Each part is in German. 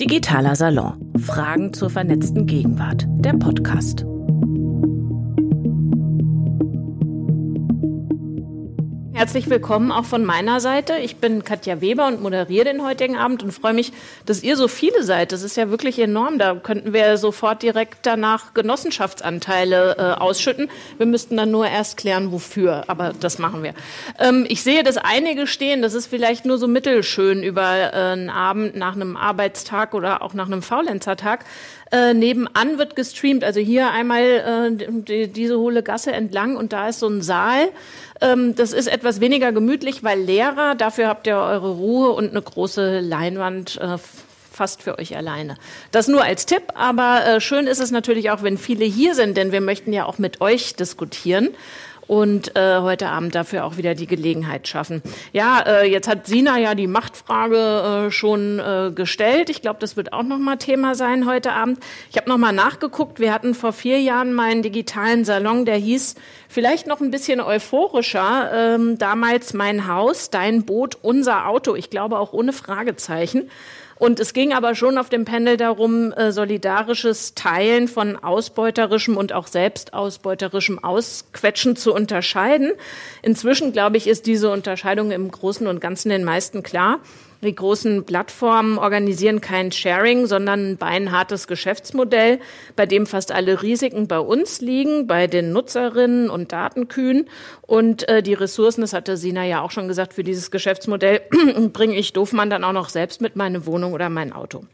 Digitaler Salon. Fragen zur vernetzten Gegenwart. Der Podcast. Herzlich willkommen auch von meiner Seite. Ich bin Katja Weber und moderiere den heutigen Abend und freue mich, dass ihr so viele seid. Das ist ja wirklich enorm. Da könnten wir sofort direkt danach Genossenschaftsanteile äh, ausschütten. Wir müssten dann nur erst klären, wofür. Aber das machen wir. Ähm, ich sehe, dass einige stehen. Das ist vielleicht nur so mittelschön über äh, einen Abend nach einem Arbeitstag oder auch nach einem Faulenzertag. Äh, nebenan wird gestreamt, also hier einmal äh, die, diese hohle Gasse entlang und da ist so ein Saal. Ähm, das ist etwas weniger gemütlich, weil Lehrer, dafür habt ihr eure Ruhe und eine große Leinwand. Äh, fast für euch alleine. Das nur als Tipp, aber äh, schön ist es natürlich auch, wenn viele hier sind, denn wir möchten ja auch mit euch diskutieren und äh, heute Abend dafür auch wieder die Gelegenheit schaffen. Ja, äh, jetzt hat Sina ja die Machtfrage äh, schon äh, gestellt. Ich glaube, das wird auch noch mal Thema sein heute Abend. Ich habe noch mal nachgeguckt. Wir hatten vor vier Jahren mal einen digitalen Salon, der hieß vielleicht noch ein bisschen euphorischer. Ähm, damals mein Haus, dein Boot, unser Auto. Ich glaube auch ohne Fragezeichen. Und es ging aber schon auf dem Panel darum, äh, solidarisches Teilen von ausbeuterischem und auch selbstausbeuterischem Ausquetschen zu unterscheiden. Inzwischen, glaube ich, ist diese Unterscheidung im Großen und Ganzen den meisten klar. Die großen Plattformen organisieren kein Sharing, sondern ein beinhartes Geschäftsmodell, bei dem fast alle Risiken bei uns liegen, bei den Nutzerinnen und Datenkühen. Und äh, die Ressourcen, das hatte Sina ja auch schon gesagt, für dieses Geschäftsmodell bringe ich Doofmann dann auch noch selbst mit meine Wohnung oder mein Auto.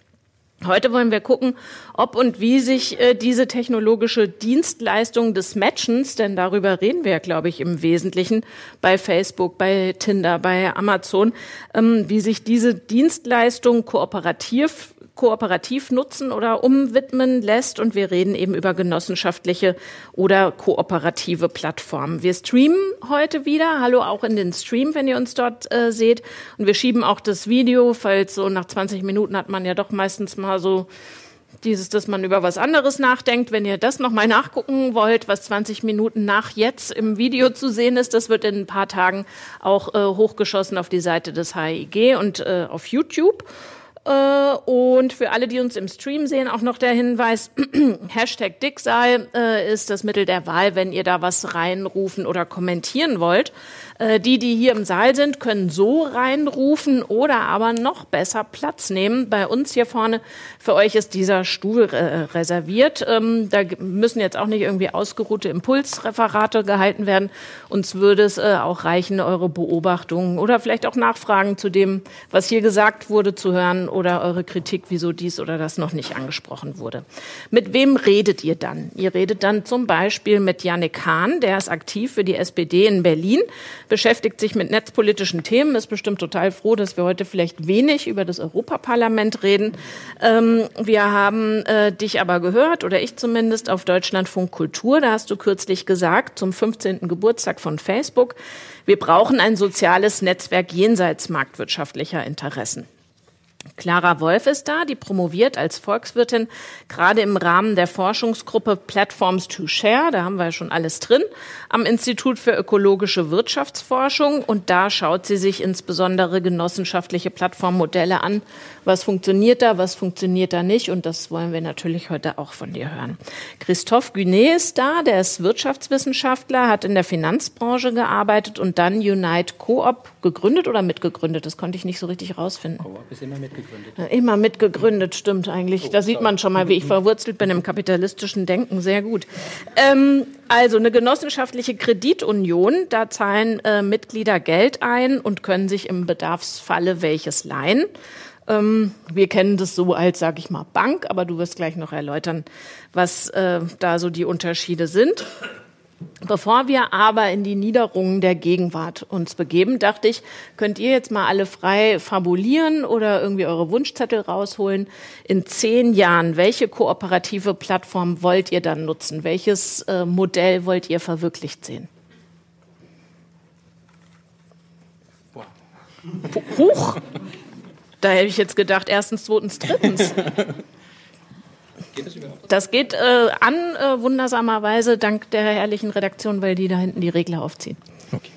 Heute wollen wir gucken, ob und wie sich äh, diese technologische Dienstleistung des Matchens, denn darüber reden wir, glaube ich, im Wesentlichen bei Facebook, bei Tinder, bei Amazon, ähm, wie sich diese Dienstleistung kooperativ kooperativ nutzen oder umwidmen lässt. Und wir reden eben über genossenschaftliche oder kooperative Plattformen. Wir streamen heute wieder. Hallo auch in den Stream, wenn ihr uns dort äh, seht. Und wir schieben auch das Video, falls so nach 20 Minuten hat man ja doch meistens mal so dieses, dass man über was anderes nachdenkt. Wenn ihr das nochmal nachgucken wollt, was 20 Minuten nach jetzt im Video zu sehen ist, das wird in ein paar Tagen auch äh, hochgeschossen auf die Seite des HIG und äh, auf YouTube. Äh, und für alle, die uns im Stream sehen, auch noch der Hinweis, Hashtag Dicksaal äh, ist das Mittel der Wahl, wenn ihr da was reinrufen oder kommentieren wollt. Äh, die, die hier im Saal sind, können so reinrufen oder aber noch besser Platz nehmen. Bei uns hier vorne, für euch ist dieser Stuhl äh, reserviert. Ähm, da müssen jetzt auch nicht irgendwie ausgeruhte Impulsreferate gehalten werden. Uns würde es äh, auch reichen, eure Beobachtungen oder vielleicht auch Nachfragen zu dem, was hier gesagt wurde, zu hören oder eure Kritik, wieso dies oder das noch nicht angesprochen wurde. Mit wem redet ihr dann? Ihr redet dann zum Beispiel mit Janik Hahn, der ist aktiv für die SPD in Berlin beschäftigt sich mit netzpolitischen Themen, ist bestimmt total froh, dass wir heute vielleicht wenig über das Europaparlament reden. Ähm, wir haben äh, dich aber gehört, oder ich zumindest, auf Deutschlandfunk Kultur. Da hast du kürzlich gesagt, zum 15. Geburtstag von Facebook, wir brauchen ein soziales Netzwerk jenseits marktwirtschaftlicher Interessen. Clara Wolf ist da, die promoviert als Volkswirtin gerade im Rahmen der Forschungsgruppe Platforms to Share, da haben wir ja schon alles drin, am Institut für ökologische Wirtschaftsforschung und da schaut sie sich insbesondere genossenschaftliche Plattformmodelle an. Was funktioniert da, was funktioniert da nicht und das wollen wir natürlich heute auch von dir hören. Christophe Günet ist da, der ist Wirtschaftswissenschaftler, hat in der Finanzbranche gearbeitet und dann Unite Coop gegründet oder mitgegründet, das konnte ich nicht so richtig rausfinden. Coop ist immer mitgegründet. Immer mitgegründet, stimmt eigentlich. Oh, da sieht man schon mal, wie ich verwurzelt bin im kapitalistischen Denken. Sehr gut. Ähm, also eine genossenschaftliche Kreditunion, da zahlen äh, Mitglieder Geld ein und können sich im Bedarfsfalle welches leihen. Ähm, wir kennen das so als, sage ich mal, Bank, aber du wirst gleich noch erläutern, was äh, da so die Unterschiede sind. Bevor wir aber in die Niederungen der Gegenwart uns begeben, dachte ich, könnt ihr jetzt mal alle frei fabulieren oder irgendwie eure Wunschzettel rausholen. In zehn Jahren, welche kooperative Plattform wollt ihr dann nutzen? Welches äh, Modell wollt ihr verwirklicht sehen? Huch! Da hätte ich jetzt gedacht, erstens, zweitens, drittens. Geht das überhaupt? Das geht äh, an, äh, wundersamerweise, dank der herrlichen Redaktion, weil die da hinten die Regler aufziehen. Okay.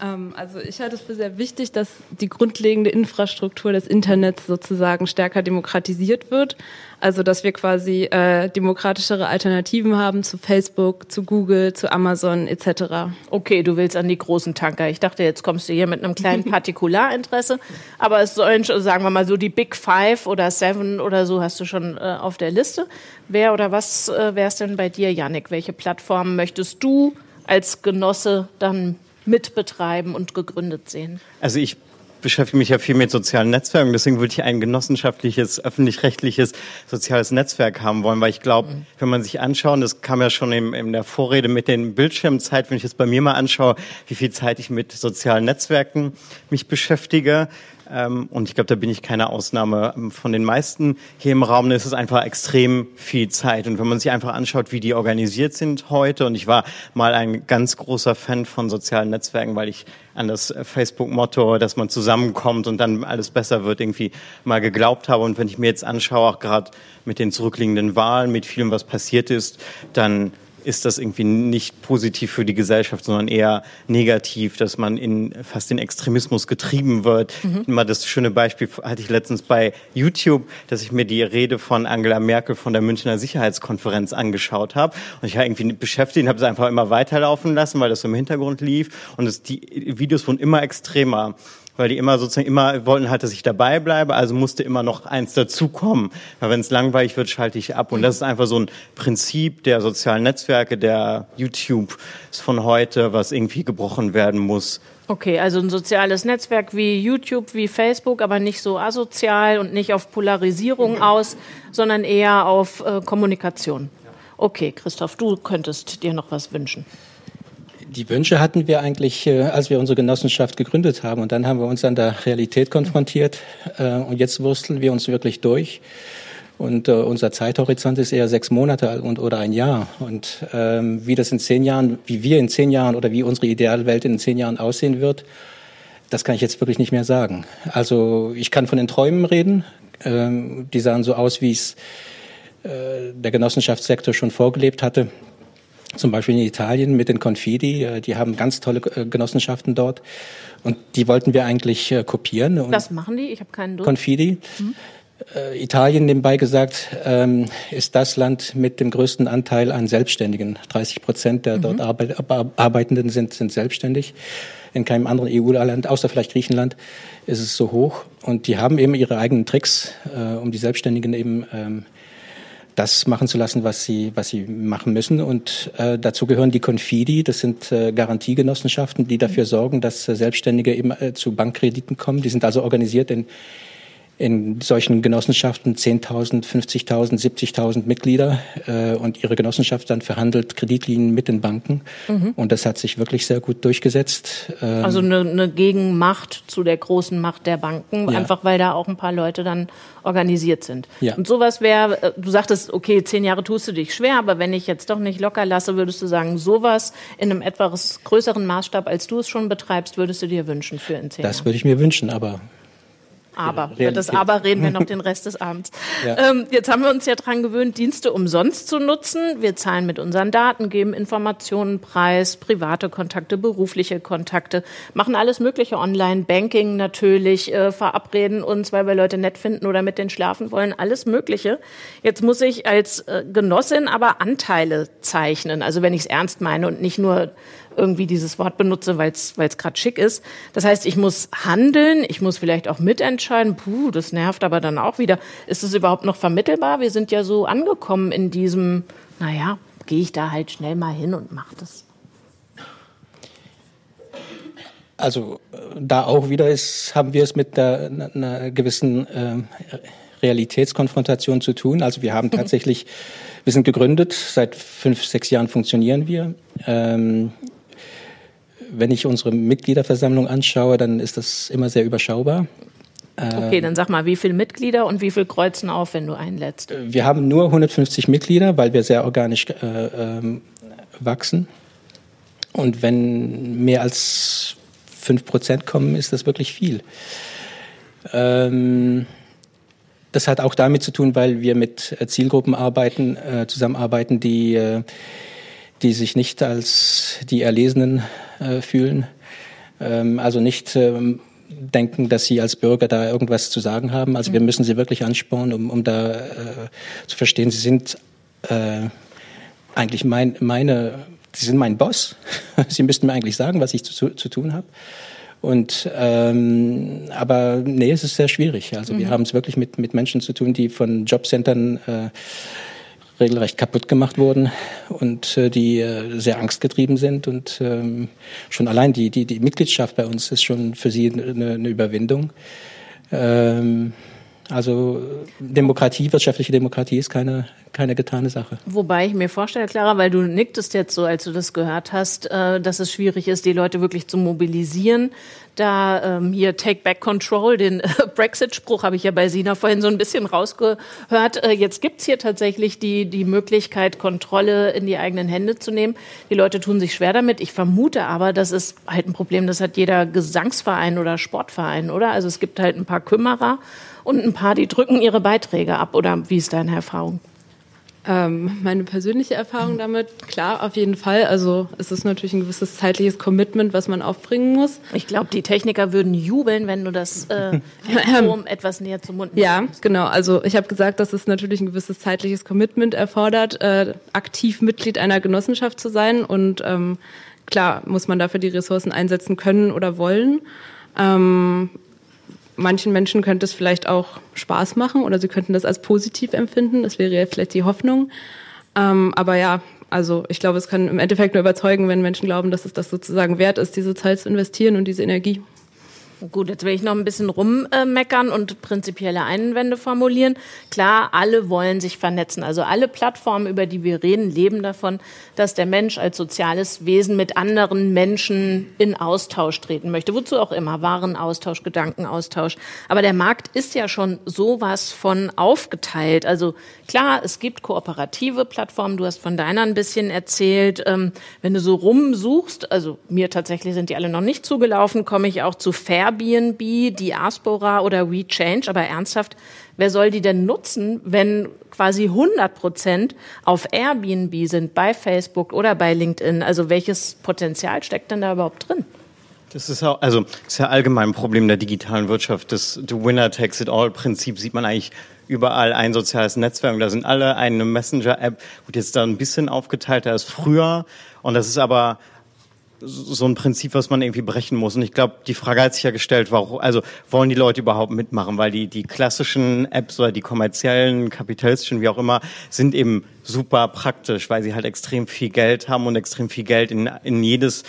Ähm, also ich halte es für sehr wichtig, dass die grundlegende Infrastruktur des Internets sozusagen stärker demokratisiert wird. Also dass wir quasi äh, demokratischere Alternativen haben zu Facebook, zu Google, zu Amazon etc. Okay, du willst an die großen Tanker. Ich dachte, jetzt kommst du hier mit einem kleinen Partikularinteresse. Aber es sollen, sagen wir mal so, die Big Five oder Seven oder so hast du schon äh, auf der Liste. Wer oder was äh, wäre es denn bei dir, Yannick? Welche Plattformen möchtest du als Genosse dann mitbetreiben und gegründet sehen? Also ich beschäftige mich ja viel mit sozialen Netzwerken, deswegen würde ich ein genossenschaftliches, öffentlich-rechtliches soziales Netzwerk haben wollen, weil ich glaube, mhm. wenn man sich anschaut, das kam ja schon in, in der Vorrede mit den Bildschirmzeit, wenn ich es bei mir mal anschaue, wie viel Zeit ich mit sozialen Netzwerken mich beschäftige, ähm, und ich glaube, da bin ich keine Ausnahme. Ähm, von den meisten hier im Raum ist es einfach extrem viel Zeit. Und wenn man sich einfach anschaut, wie die organisiert sind heute, und ich war mal ein ganz großer Fan von sozialen Netzwerken, weil ich an das Facebook-Motto, dass man zusammenkommt und dann alles besser wird, irgendwie mal geglaubt habe. Und wenn ich mir jetzt anschaue, auch gerade mit den zurückliegenden Wahlen, mit vielem, was passiert ist, dann ist das irgendwie nicht positiv für die Gesellschaft, sondern eher negativ, dass man in fast den Extremismus getrieben wird. Mhm. Mal das schöne Beispiel hatte ich letztens bei YouTube, dass ich mir die Rede von Angela Merkel von der Münchner Sicherheitskonferenz angeschaut habe und ich war irgendwie beschäftigt und habe es einfach immer weiterlaufen lassen, weil das so im Hintergrund lief und es, die Videos wurden immer extremer weil die immer sozusagen immer wollten halt, dass ich dabei bleibe, also musste immer noch eins dazukommen. Weil wenn es langweilig wird, schalte ich ab. Und das ist einfach so ein Prinzip der sozialen Netzwerke, der YouTube von heute, was irgendwie gebrochen werden muss. Okay, also ein soziales Netzwerk wie YouTube, wie Facebook, aber nicht so asozial und nicht auf Polarisierung aus, sondern eher auf äh, Kommunikation. Okay, Christoph, du könntest dir noch was wünschen. Die Wünsche hatten wir eigentlich, äh, als wir unsere Genossenschaft gegründet haben. Und dann haben wir uns an der Realität konfrontiert. Äh, und jetzt wursteln wir uns wirklich durch. Und äh, unser Zeithorizont ist eher sechs Monate und, oder ein Jahr. Und ähm, wie das in zehn Jahren, wie wir in zehn Jahren oder wie unsere Idealwelt in zehn Jahren aussehen wird, das kann ich jetzt wirklich nicht mehr sagen. Also ich kann von den Träumen reden. Ähm, die sahen so aus, wie es äh, der Genossenschaftssektor schon vorgelebt hatte zum Beispiel in Italien mit den Confidi, äh, die haben ganz tolle äh, Genossenschaften dort und die wollten wir eigentlich äh, kopieren. Was machen die? Ich habe keinen Durst. Confidi. Mhm. Italien, nebenbei gesagt, ähm, ist das Land mit dem größten Anteil an Selbstständigen. 30 Prozent der mhm. dort Arbeitenden sind, sind selbstständig. In keinem anderen EU-Land, außer vielleicht Griechenland, ist es so hoch. Und die haben eben ihre eigenen Tricks, um die Selbstständigen eben ähm, das machen zu lassen, was sie, was sie machen müssen. Und äh, dazu gehören die Confidi, das sind äh, Garantiegenossenschaften, die dafür sorgen, dass äh, Selbstständige eben äh, zu Bankkrediten kommen. Die sind also organisiert in in solchen Genossenschaften 10.000, 50.000, 70.000 Mitglieder äh, und ihre Genossenschaft dann verhandelt Kreditlinien mit den Banken. Mhm. Und das hat sich wirklich sehr gut durchgesetzt. Ähm also eine, eine Gegenmacht zu der großen Macht der Banken, ja. einfach weil da auch ein paar Leute dann organisiert sind. Ja. Und sowas wäre, äh, du sagtest, okay, zehn Jahre tust du dich schwer, aber wenn ich jetzt doch nicht locker lasse, würdest du sagen, sowas in einem etwas größeren Maßstab, als du es schon betreibst, würdest du dir wünschen für in zehn Jahren? Das würde ich mir wünschen, aber aber. Über das Aber reden wir noch den Rest des Abends. Ja. Ähm, jetzt haben wir uns ja daran gewöhnt, Dienste umsonst zu nutzen. Wir zahlen mit unseren Daten, geben Informationen preis, private Kontakte, berufliche Kontakte, machen alles Mögliche online, Banking natürlich, äh, verabreden uns, weil wir Leute nett finden oder mit denen schlafen wollen, alles Mögliche. Jetzt muss ich als äh, Genossin aber Anteile zeichnen. Also wenn ich es ernst meine und nicht nur irgendwie dieses Wort benutze, weil es gerade schick ist. Das heißt, ich muss handeln, ich muss vielleicht auch mitentscheiden. Puh, das nervt aber dann auch wieder. Ist es überhaupt noch vermittelbar? Wir sind ja so angekommen in diesem, naja, gehe ich da halt schnell mal hin und mache das. Also da auch wieder ist, haben wir es mit einer, einer gewissen äh, Realitätskonfrontation zu tun. Also wir haben tatsächlich, wir sind gegründet, seit fünf, sechs Jahren funktionieren wir. Ähm, wenn ich unsere Mitgliederversammlung anschaue, dann ist das immer sehr überschaubar. Okay, dann sag mal, wie viele Mitglieder und wie viel kreuzen auf, wenn du einlädst? Wir haben nur 150 Mitglieder, weil wir sehr organisch äh, ähm, wachsen. Und wenn mehr als 5 Prozent kommen, ist das wirklich viel. Ähm, das hat auch damit zu tun, weil wir mit Zielgruppen arbeiten, äh, zusammenarbeiten, die äh, die sich nicht als die Erlesenen äh, fühlen. Ähm, also nicht ähm, denken, dass sie als Bürger da irgendwas zu sagen haben. Also wir mhm. müssen sie wirklich anspornen, um, um da äh, zu verstehen, sie sind äh, eigentlich mein, meine, sie sind mein Boss. sie müssten mir eigentlich sagen, was ich zu, zu tun habe. Und ähm, aber nee, es ist sehr schwierig. Also mhm. wir haben es wirklich mit mit Menschen zu tun, die von Jobcentern äh, regelrecht kaputt gemacht wurden und äh, die äh, sehr angstgetrieben sind und ähm, schon allein die die die Mitgliedschaft bei uns ist schon für sie eine, eine Überwindung. Ähm, also Demokratie, wirtschaftliche Demokratie ist keine, keine getane Sache. Wobei ich mir vorstelle, Clara, weil du nicktest jetzt so, als du das gehört hast, äh, dass es schwierig ist, die Leute wirklich zu mobilisieren. Da ähm, hier Take Back Control, den äh, Brexit-Spruch habe ich ja bei Sina vorhin so ein bisschen rausgehört. Äh, jetzt gibt's hier tatsächlich die, die Möglichkeit, Kontrolle in die eigenen Hände zu nehmen. Die Leute tun sich schwer damit. Ich vermute aber, das ist halt ein Problem, das hat jeder Gesangsverein oder Sportverein, oder? Also es gibt halt ein paar Kümmerer und ein paar, die drücken ihre Beiträge ab. Oder wie ist deine Erfahrung? Ähm, meine persönliche Erfahrung damit, klar, auf jeden Fall. Also es ist natürlich ein gewisses zeitliches Commitment, was man aufbringen muss. Ich glaube, die Techniker würden jubeln, wenn du das äh, Strom etwas näher zum Mund machst. Ja, genau. Also ich habe gesagt, dass es natürlich ein gewisses zeitliches Commitment erfordert, äh, aktiv Mitglied einer Genossenschaft zu sein. Und ähm, klar muss man dafür die Ressourcen einsetzen können oder wollen. Ähm, manchen Menschen könnte es vielleicht auch Spaß machen oder sie könnten das als positiv empfinden. Das wäre ja vielleicht die Hoffnung. Ähm, aber ja, also ich glaube, es kann im Endeffekt nur überzeugen, wenn Menschen glauben, dass es das sozusagen wert ist, diese Zeit zu investieren und diese Energie. Gut, jetzt will ich noch ein bisschen rummeckern und prinzipielle Einwände formulieren. Klar, alle wollen sich vernetzen. Also alle Plattformen, über die wir reden, leben davon, dass der Mensch als soziales Wesen mit anderen Menschen in Austausch treten möchte. Wozu auch immer. Warenaustausch, Gedankenaustausch. Aber der Markt ist ja schon sowas von aufgeteilt. Also klar, es gibt kooperative Plattformen. Du hast von deiner ein bisschen erzählt. Ähm, wenn du so rumsuchst, also mir tatsächlich sind die alle noch nicht zugelaufen, komme ich auch zu Fair Airbnb, Diaspora oder WeChange, aber ernsthaft, wer soll die denn nutzen, wenn quasi 100 Prozent auf Airbnb sind, bei Facebook oder bei LinkedIn? Also welches Potenzial steckt denn da überhaupt drin? Das ist auch, also ist ja allgemein ein Problem der digitalen Wirtschaft. Das The Winner Takes It All Prinzip sieht man eigentlich überall ein soziales Netzwerk. Da sind alle eine Messenger-App, wird jetzt da ein bisschen aufgeteilter als früher. Und das ist aber so ein Prinzip, was man irgendwie brechen muss. Und ich glaube, die Frage hat sich ja gestellt, warum, also wollen die Leute überhaupt mitmachen? Weil die, die klassischen Apps oder die kommerziellen, kapitalistischen, wie auch immer, sind eben super praktisch, weil sie halt extrem viel Geld haben und extrem viel Geld in, in jedes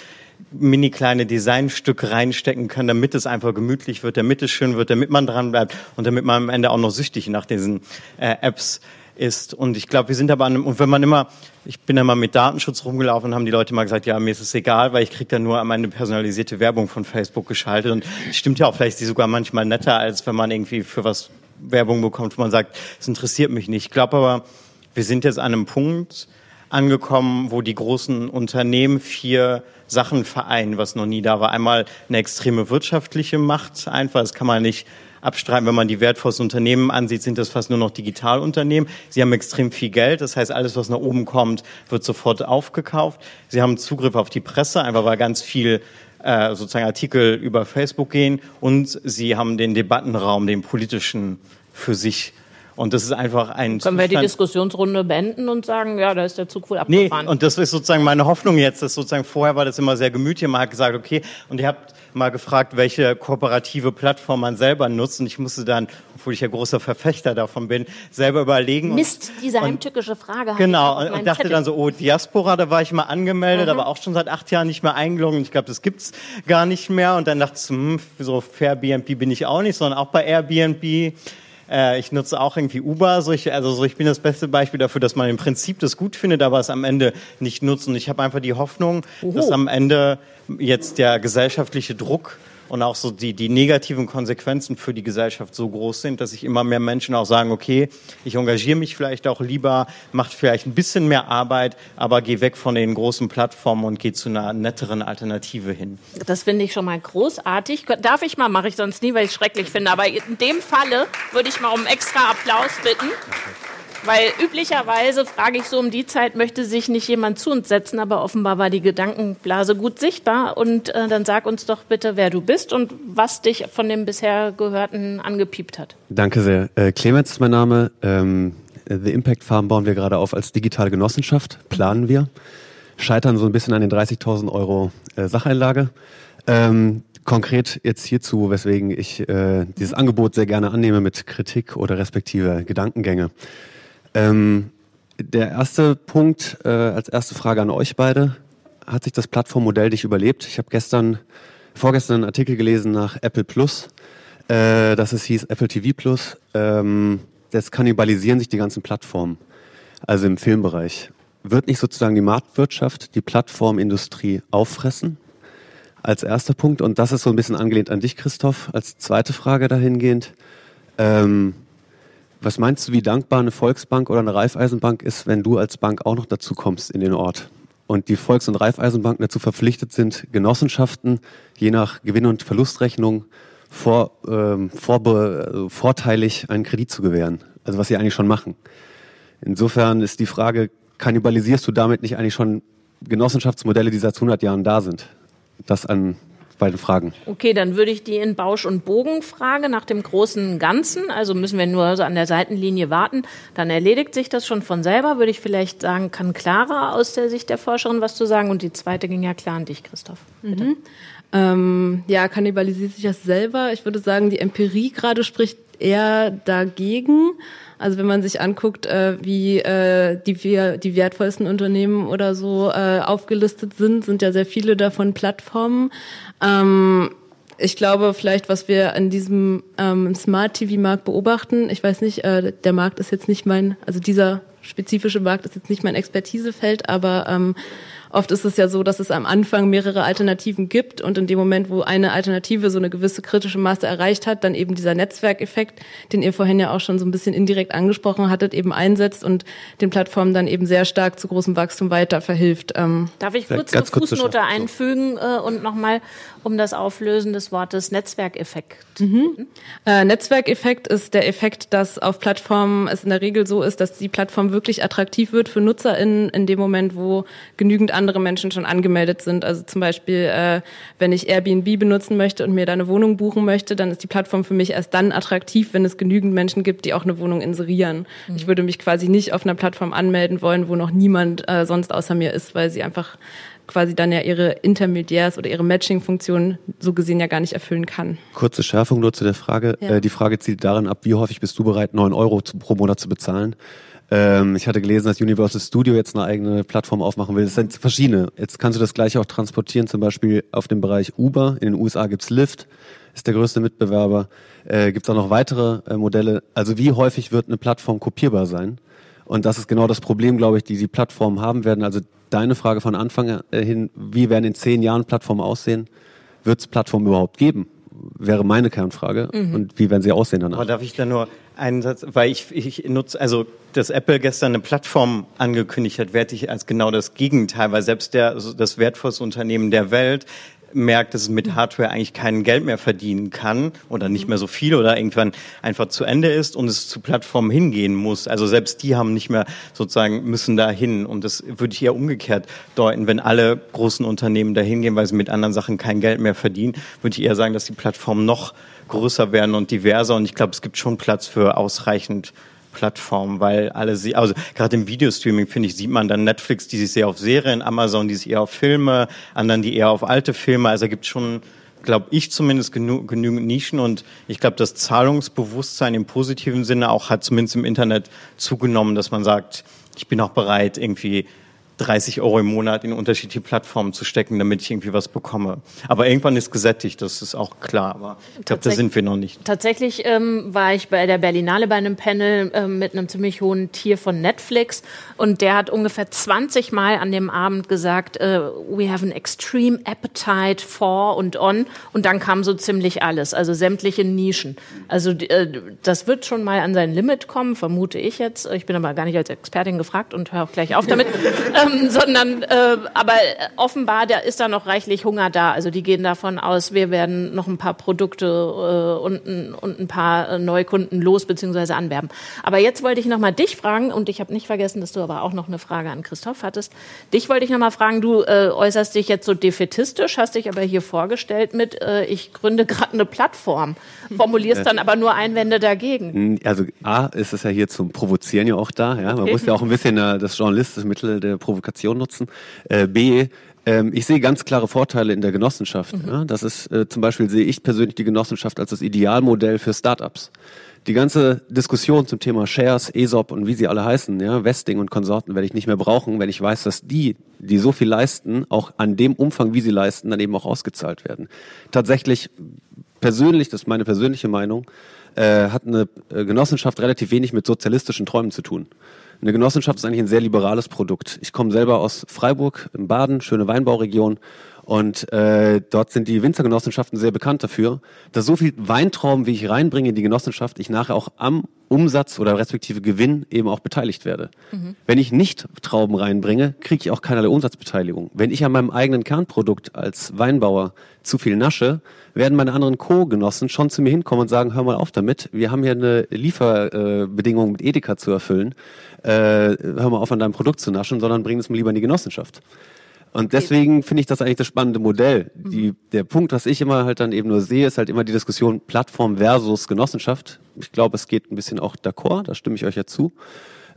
mini kleine Designstück reinstecken können, damit es einfach gemütlich wird, damit es schön wird, damit man dran bleibt und damit man am Ende auch noch süchtig nach diesen äh, Apps ist. Und ich glaube, wir sind aber an einem, und wenn man immer, ich bin ja mal mit Datenschutz rumgelaufen und haben die Leute mal gesagt, ja, mir ist es egal, weil ich kriege dann nur meine personalisierte Werbung von Facebook geschaltet. Und stimmt ja auch, vielleicht ist sie sogar manchmal netter, als wenn man irgendwie für was Werbung bekommt, wo man sagt, es interessiert mich nicht. Ich glaube aber, wir sind jetzt an einem Punkt angekommen, wo die großen Unternehmen vier Sachen vereinen, was noch nie da war. Einmal eine extreme wirtschaftliche Macht, einfach, das kann man nicht abstreiten. Wenn man die wertvollsten Unternehmen ansieht, sind das fast nur noch Digitalunternehmen. Sie haben extrem viel Geld, das heißt, alles, was nach oben kommt, wird sofort aufgekauft. Sie haben Zugriff auf die Presse, einfach weil ganz viel äh, sozusagen Artikel über Facebook gehen und sie haben den Debattenraum, den politischen für sich und das ist einfach ein. Können wir die Diskussionsrunde beenden und sagen, ja, da ist der Zug wohl abgefahren? Nee, und das ist sozusagen meine Hoffnung jetzt. Dass sozusagen vorher war das immer sehr gemütlich. Man hat gesagt, okay, und ihr habt mal gefragt, welche kooperative Plattform man selber nutzt. Und ich musste dann, obwohl ich ja großer Verfechter davon bin, selber überlegen. Mist, diese heimtückische Frage. Genau, und, und dachte Zettel. dann so, oh, Diaspora, da war ich mal angemeldet, mhm. aber auch schon seit acht Jahren nicht mehr eingeloggt. Ich glaube, das gibt's gar nicht mehr. Und dann dachte ich, hm, so fair BNB bin ich auch nicht, sondern auch bei Airbnb. Äh, ich nutze auch irgendwie Uber. So ich, also so ich bin das beste Beispiel dafür, dass man im Prinzip das gut findet, aber es am Ende nicht nutzt. Und ich habe einfach die Hoffnung, Oho. dass am Ende jetzt der gesellschaftliche Druck und auch so die, die negativen Konsequenzen für die Gesellschaft so groß sind, dass sich immer mehr Menschen auch sagen, okay, ich engagiere mich vielleicht auch lieber, macht vielleicht ein bisschen mehr Arbeit, aber gehe weg von den großen Plattformen und gehe zu einer netteren Alternative hin. Das finde ich schon mal großartig. Darf ich mal, mache ich sonst nie, weil ich es schrecklich finde, aber in dem Falle würde ich mal um extra Applaus bitten. Weil üblicherweise frage ich so um die Zeit, möchte sich nicht jemand zu uns setzen, aber offenbar war die Gedankenblase gut sichtbar. Und äh, dann sag uns doch bitte, wer du bist und was dich von dem bisher Gehörten angepiept hat. Danke sehr. Äh, Clemens ist mein Name. Ähm, The Impact Farm bauen wir gerade auf als digitale Genossenschaft, planen wir. Scheitern so ein bisschen an den 30.000 Euro äh, Sacheinlage. Ähm, konkret jetzt hierzu, weswegen ich äh, dieses Angebot sehr gerne annehme mit Kritik oder respektive Gedankengänge. Ähm, der erste Punkt, äh, als erste Frage an euch beide. Hat sich das Plattformmodell dich überlebt? Ich habe gestern, vorgestern einen Artikel gelesen nach Apple Plus, äh, dass es hieß Apple TV Plus. Ähm, das kannibalisieren sich die ganzen Plattformen, also im Filmbereich. Wird nicht sozusagen die Marktwirtschaft die Plattformindustrie auffressen? Als erster Punkt, und das ist so ein bisschen angelehnt an dich, Christoph, als zweite Frage dahingehend. Ähm, was meinst du, wie dankbar eine Volksbank oder eine Raiffeisenbank ist, wenn du als Bank auch noch dazu kommst in den Ort? Und die Volks- und Raiffeisenbanken dazu verpflichtet sind, Genossenschaften je nach Gewinn- und Verlustrechnung vor, ähm, vorbe also vorteilig einen Kredit zu gewähren. Also was sie eigentlich schon machen. Insofern ist die Frage, kannibalisierst du damit nicht eigentlich schon Genossenschaftsmodelle, die seit 100 Jahren da sind? Das an beiden Fragen. Okay, dann würde ich die in Bausch und Bogen frage nach dem großen Ganzen. Also müssen wir nur so an der Seitenlinie warten. Dann erledigt sich das schon von selber. Würde ich vielleicht sagen, kann Clara aus der Sicht der Forscherin was zu sagen. Und die zweite ging ja klar an dich, Christoph. Mhm. Ähm, ja, kannibalisiert sich das selber. Ich würde sagen, die Empirie gerade spricht eher dagegen. Also wenn man sich anguckt, äh, wie äh, die, die wertvollsten Unternehmen oder so äh, aufgelistet sind, sind ja sehr viele davon Plattformen. Ähm, ich glaube, vielleicht, was wir an diesem ähm, Smart TV-Markt beobachten, ich weiß nicht, äh, der Markt ist jetzt nicht mein, also dieser spezifische Markt ist jetzt nicht mein Expertisefeld, aber ähm, Oft ist es ja so, dass es am Anfang mehrere Alternativen gibt und in dem Moment, wo eine Alternative so eine gewisse kritische Masse erreicht hat, dann eben dieser Netzwerkeffekt, den ihr vorhin ja auch schon so ein bisschen indirekt angesprochen hattet, eben einsetzt und den Plattformen dann eben sehr stark zu großem Wachstum weiter verhilft. Ähm Darf ich kurz eine Fußnote einfügen äh, und nochmal um das Auflösen des Wortes Netzwerkeffekt? Mhm. Äh, Netzwerkeffekt ist der Effekt, dass auf Plattformen es in der Regel so ist, dass die Plattform wirklich attraktiv wird für NutzerInnen in dem Moment, wo genügend andere Menschen schon angemeldet sind. Also zum Beispiel, äh, wenn ich Airbnb benutzen möchte und mir da eine Wohnung buchen möchte, dann ist die Plattform für mich erst dann attraktiv, wenn es genügend Menschen gibt, die auch eine Wohnung inserieren. Mhm. Ich würde mich quasi nicht auf einer Plattform anmelden wollen, wo noch niemand äh, sonst außer mir ist, weil sie einfach quasi dann ja ihre Intermediärs- oder ihre Matching-Funktion so gesehen ja gar nicht erfüllen kann. Kurze Schärfung nur zu der Frage. Ja. Äh, die Frage zielt darin ab, wie häufig bist du bereit, neun Euro zu, pro Monat zu bezahlen? Ähm, ich hatte gelesen, dass Universal Studio jetzt eine eigene Plattform aufmachen will. Es sind verschiedene. Jetzt kannst du das gleiche auch transportieren, zum Beispiel auf dem Bereich Uber. In den USA gibt's Lyft, ist der größte Mitbewerber. Äh, gibt's auch noch weitere äh, Modelle. Also wie häufig wird eine Plattform kopierbar sein? Und das ist genau das Problem, glaube ich, die die Plattformen haben werden. Also deine Frage von Anfang äh, hin, wie werden in zehn Jahren Plattformen aussehen? Wird es Plattformen überhaupt geben? Wäre meine Kernfrage. Mhm. Und wie werden sie aussehen danach? Aber darf ich da nur einen Satz, weil ich, ich nutze, also dass Apple gestern eine Plattform angekündigt hat, werte ich als genau das Gegenteil, weil selbst der, das wertvollste Unternehmen der Welt merkt, dass es mit Hardware eigentlich kein Geld mehr verdienen kann oder nicht mehr so viel oder irgendwann einfach zu Ende ist und es zu Plattformen hingehen muss. Also selbst die haben nicht mehr sozusagen müssen da hin und das würde ich eher umgekehrt deuten, wenn alle großen Unternehmen da hingehen, weil sie mit anderen Sachen kein Geld mehr verdienen, würde ich eher sagen, dass die Plattformen noch größer werden und diverser und ich glaube, es gibt schon Platz für ausreichend Plattformen, weil alle sie, also gerade im Videostreaming finde ich, sieht man dann Netflix, die sich sehr auf Serien, Amazon, die sich eher auf Filme, anderen, die eher auf alte Filme. Also gibt schon, glaube ich zumindest genü genügend Nischen und ich glaube, das Zahlungsbewusstsein im positiven Sinne auch hat zumindest im Internet zugenommen, dass man sagt, ich bin auch bereit, irgendwie 30 Euro im Monat in unterschiedliche Plattformen zu stecken, damit ich irgendwie was bekomme. Aber irgendwann ist gesättigt, das ist auch klar. Aber ich glaube, da sind wir noch nicht. Tatsächlich ähm, war ich bei der Berlinale bei einem Panel ähm, mit einem ziemlich hohen Tier von Netflix und der hat ungefähr 20 Mal an dem Abend gesagt, äh, we have an extreme appetite for und on und dann kam so ziemlich alles, also sämtliche Nischen. Also äh, das wird schon mal an sein Limit kommen, vermute ich jetzt. Ich bin aber gar nicht als Expertin gefragt und höre auch gleich auf damit. ähm, ähm, sondern äh, aber offenbar da ist da noch reichlich Hunger da. Also die gehen davon aus, wir werden noch ein paar Produkte äh, und, ein, und ein paar äh, Neukunden los bzw. anwerben. Aber jetzt wollte ich noch mal dich fragen und ich habe nicht vergessen, dass du aber auch noch eine Frage an Christoph hattest. Dich wollte ich noch mal fragen. Du äh, äußerst dich jetzt so defetistisch, hast dich aber hier vorgestellt mit, äh, ich gründe gerade eine Plattform, formulierst dann aber nur Einwände dagegen. Also A ist es ja hier zum Provozieren ja auch da. Ja? Man okay. muss ja auch ein bisschen äh, das journalistische Mittel der Provokation nutzen. Äh, B ähm, ich sehe ganz klare Vorteile in der Genossenschaft. Mhm. Ja? Das ist äh, zum Beispiel sehe ich persönlich die Genossenschaft als das Idealmodell für Startups. Die ganze Diskussion zum Thema Shares, ESOP und wie sie alle heißen, ja, Vesting und Konsorten werde ich nicht mehr brauchen, wenn ich weiß, dass die, die so viel leisten, auch an dem Umfang, wie sie leisten, dann eben auch ausgezahlt werden. Tatsächlich persönlich, das ist meine persönliche Meinung, äh, hat eine äh, Genossenschaft relativ wenig mit sozialistischen Träumen zu tun. Eine Genossenschaft ist eigentlich ein sehr liberales Produkt. Ich komme selber aus Freiburg im Baden, schöne Weinbauregion. Und äh, dort sind die Winzergenossenschaften sehr bekannt dafür, dass so viel Weintrauben, wie ich reinbringe in die Genossenschaft, ich nachher auch am Umsatz oder respektive Gewinn eben auch beteiligt werde. Mhm. Wenn ich nicht Trauben reinbringe, kriege ich auch keinerlei Umsatzbeteiligung. Wenn ich an meinem eigenen Kernprodukt als Weinbauer zu viel nasche, werden meine anderen Co-Genossen schon zu mir hinkommen und sagen, hör mal auf damit, wir haben hier eine Lieferbedingung mit Edeka zu erfüllen, äh, hör mal auf an deinem Produkt zu naschen, sondern bring es mir lieber in die Genossenschaft. Und deswegen finde ich das eigentlich das spannende Modell. Die, der Punkt, was ich immer halt dann eben nur sehe, ist halt immer die Diskussion Plattform versus Genossenschaft. Ich glaube, es geht ein bisschen auch d'accord, da stimme ich euch ja zu.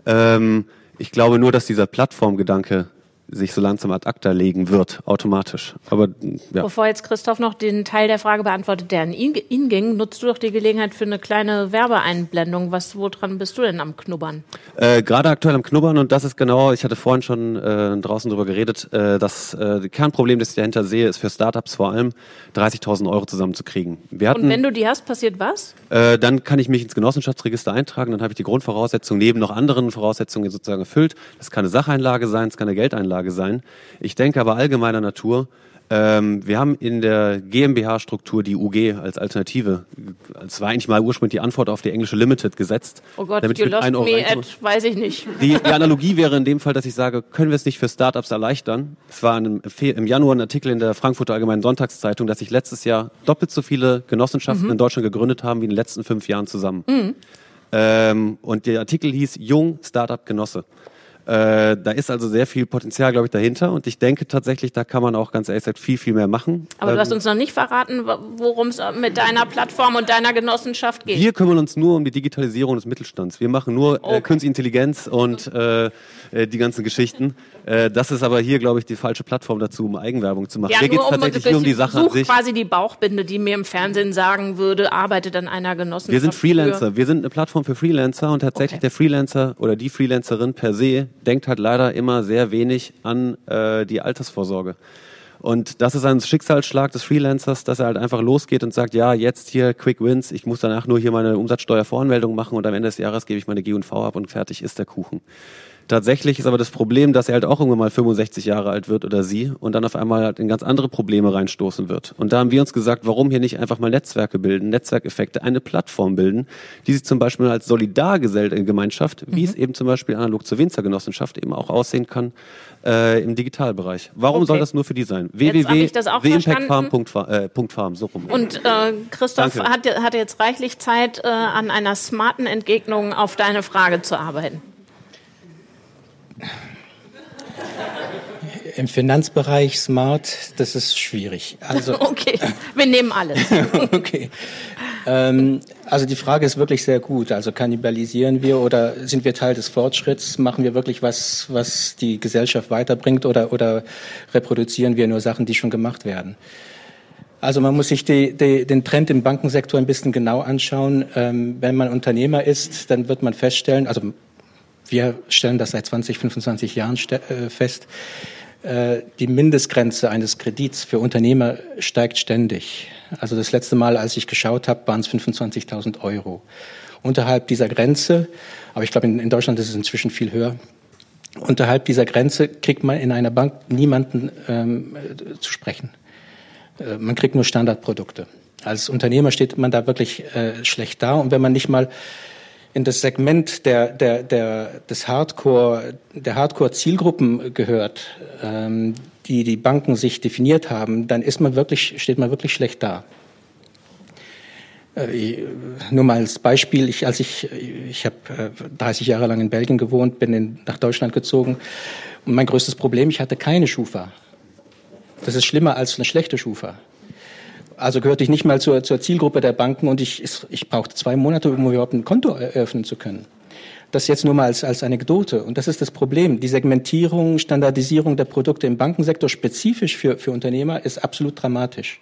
Ähm, ich glaube nur, dass dieser Plattformgedanke sich so langsam ad acta legen wird, automatisch. Aber ja. Bevor jetzt Christoph noch den Teil der Frage beantwortet, der an ihn, ihn ging, nutzt du doch die Gelegenheit für eine kleine Werbeeinblendung. Was, woran bist du denn am Knubbern? Äh, Gerade aktuell am Knubbern und das ist genau, ich hatte vorhin schon äh, draußen drüber geredet, äh, das äh, Kernproblem, das ich dahinter sehe, ist für Startups vor allem 30.000 Euro zusammenzukriegen. Wir hatten, und wenn du die hast, passiert was? Äh, dann kann ich mich ins Genossenschaftsregister eintragen, dann habe ich die Grundvoraussetzungen neben noch anderen Voraussetzungen sozusagen erfüllt. Das kann eine Sacheinlage sein, es kann eine Geldeinlage Lage sein. Ich denke aber allgemeiner Natur, ähm, wir haben in der GmbH-Struktur die UG als Alternative. Es war eigentlich mal ursprünglich die Antwort auf die englische Limited gesetzt. Oh Gott, damit you lost me at, weiß ich nicht. Die, die, Analogie wäre in dem Fall, dass ich sage, können wir es nicht für Startups erleichtern? Es war im, im Januar ein Artikel in der Frankfurter Allgemeinen Sonntagszeitung, dass sich letztes Jahr doppelt so viele Genossenschaften mhm. in Deutschland gegründet haben wie in den letzten fünf Jahren zusammen. Mhm. Ähm, und der Artikel hieß Jung Startup Genosse. Äh, da ist also sehr viel Potenzial, glaube ich, dahinter. Und ich denke tatsächlich, da kann man auch ganz ehrlich gesagt viel, viel mehr machen. Aber ähm, du hast uns noch nicht verraten, worum es mit deiner Plattform und deiner Genossenschaft geht. Wir kümmern uns nur um die Digitalisierung des Mittelstands. Wir machen nur äh, okay. äh, Künstliche Intelligenz und äh, äh, die ganzen Geschichten. Das ist aber hier, glaube ich, die falsche Plattform dazu, um Eigenwerbung zu machen. Ja, hier geht es tatsächlich um, um die Sache an sich. quasi die Bauchbinde, die mir im Fernsehen sagen würde, arbeitet an einer Genossenschaft. Wir sind Freelancer. Für. Wir sind eine Plattform für Freelancer und tatsächlich okay. der Freelancer oder die Freelancerin per se denkt halt leider immer sehr wenig an äh, die Altersvorsorge. Und das ist ein Schicksalsschlag des Freelancers, dass er halt einfach losgeht und sagt, ja, jetzt hier Quick Wins, ich muss danach nur hier meine Umsatzsteuervoranmeldung machen und am Ende des Jahres gebe ich meine G&V ab und fertig ist der Kuchen. Tatsächlich ist aber das Problem, dass er halt auch irgendwann mal 65 Jahre alt wird oder sie und dann auf einmal halt in ganz andere Probleme reinstoßen wird. Und da haben wir uns gesagt, warum hier nicht einfach mal Netzwerke bilden, Netzwerkeffekte, eine Plattform bilden, die sich zum Beispiel als Solidargemeinschaft, wie mhm. es eben zum Beispiel analog zur Winzergenossenschaft eben auch aussehen kann, äh, im Digitalbereich. Warum okay. soll das nur für die sein? www.theimpactfarm.farm, äh, so rum. Und äh, Christoph hat, hat jetzt reichlich Zeit, äh, an einer smarten Entgegnung auf deine Frage zu arbeiten. Im Finanzbereich smart, das ist schwierig. Also okay, wir nehmen alles. okay. Ähm, also die Frage ist wirklich sehr gut. Also kannibalisieren wir oder sind wir Teil des Fortschritts? Machen wir wirklich was, was die Gesellschaft weiterbringt oder, oder reproduzieren wir nur Sachen, die schon gemacht werden? Also man muss sich die, die, den Trend im Bankensektor ein bisschen genau anschauen. Ähm, wenn man Unternehmer ist, dann wird man feststellen, also wir stellen das seit 20, 25 Jahren äh, fest, äh, die Mindestgrenze eines Kredits für Unternehmer steigt ständig. Also das letzte Mal, als ich geschaut habe, waren es 25.000 Euro. Unterhalb dieser Grenze, aber ich glaube, in, Deutschland ist es inzwischen viel höher, unterhalb dieser Grenze kriegt man in einer Bank niemanden ähm, zu sprechen. Äh, man kriegt nur Standardprodukte. Als Unternehmer steht man da wirklich äh, schlecht da. Und wenn man nicht mal in das Segment der, der, der, des Hardcore, der Hardcore-Zielgruppen gehört, ähm, die die Banken sich definiert haben, dann ist man wirklich, steht man wirklich schlecht da. Äh, nur mal als Beispiel, ich, als ich, ich habe äh, 30 Jahre lang in Belgien gewohnt, bin in, nach Deutschland gezogen und mein größtes Problem, ich hatte keine Schufa. Das ist schlimmer als eine schlechte Schufa. Also gehörte ich nicht mal zur, zur Zielgruppe der Banken und ich, ich brauchte zwei Monate, um überhaupt ein Konto eröffnen zu können. Das jetzt nur mal als, als Anekdote. Und das ist das Problem. Die Segmentierung, Standardisierung der Produkte im Bankensektor spezifisch für, für Unternehmer ist absolut dramatisch.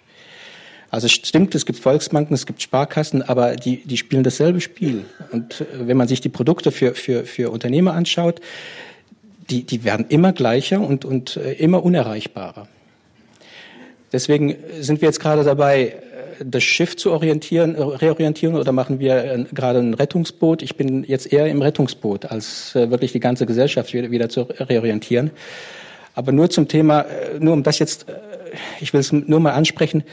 Also es stimmt, es gibt Volksbanken, es gibt Sparkassen, aber die, die spielen dasselbe Spiel. Und äh, wenn man sich die Produkte für, für, für Unternehmer anschaut, die, die werden immer gleicher und, und äh, immer unerreichbarer. Deswegen sind wir jetzt gerade dabei, äh, das Schiff zu orientieren, reorientieren oder machen wir gerade ein Rettungsboot? Ich bin jetzt eher im Rettungsboot, als wirklich die ganze Gesellschaft wieder zu reorientieren. Aber nur zum Thema, nur um das jetzt, ich will es nur mal ansprechen,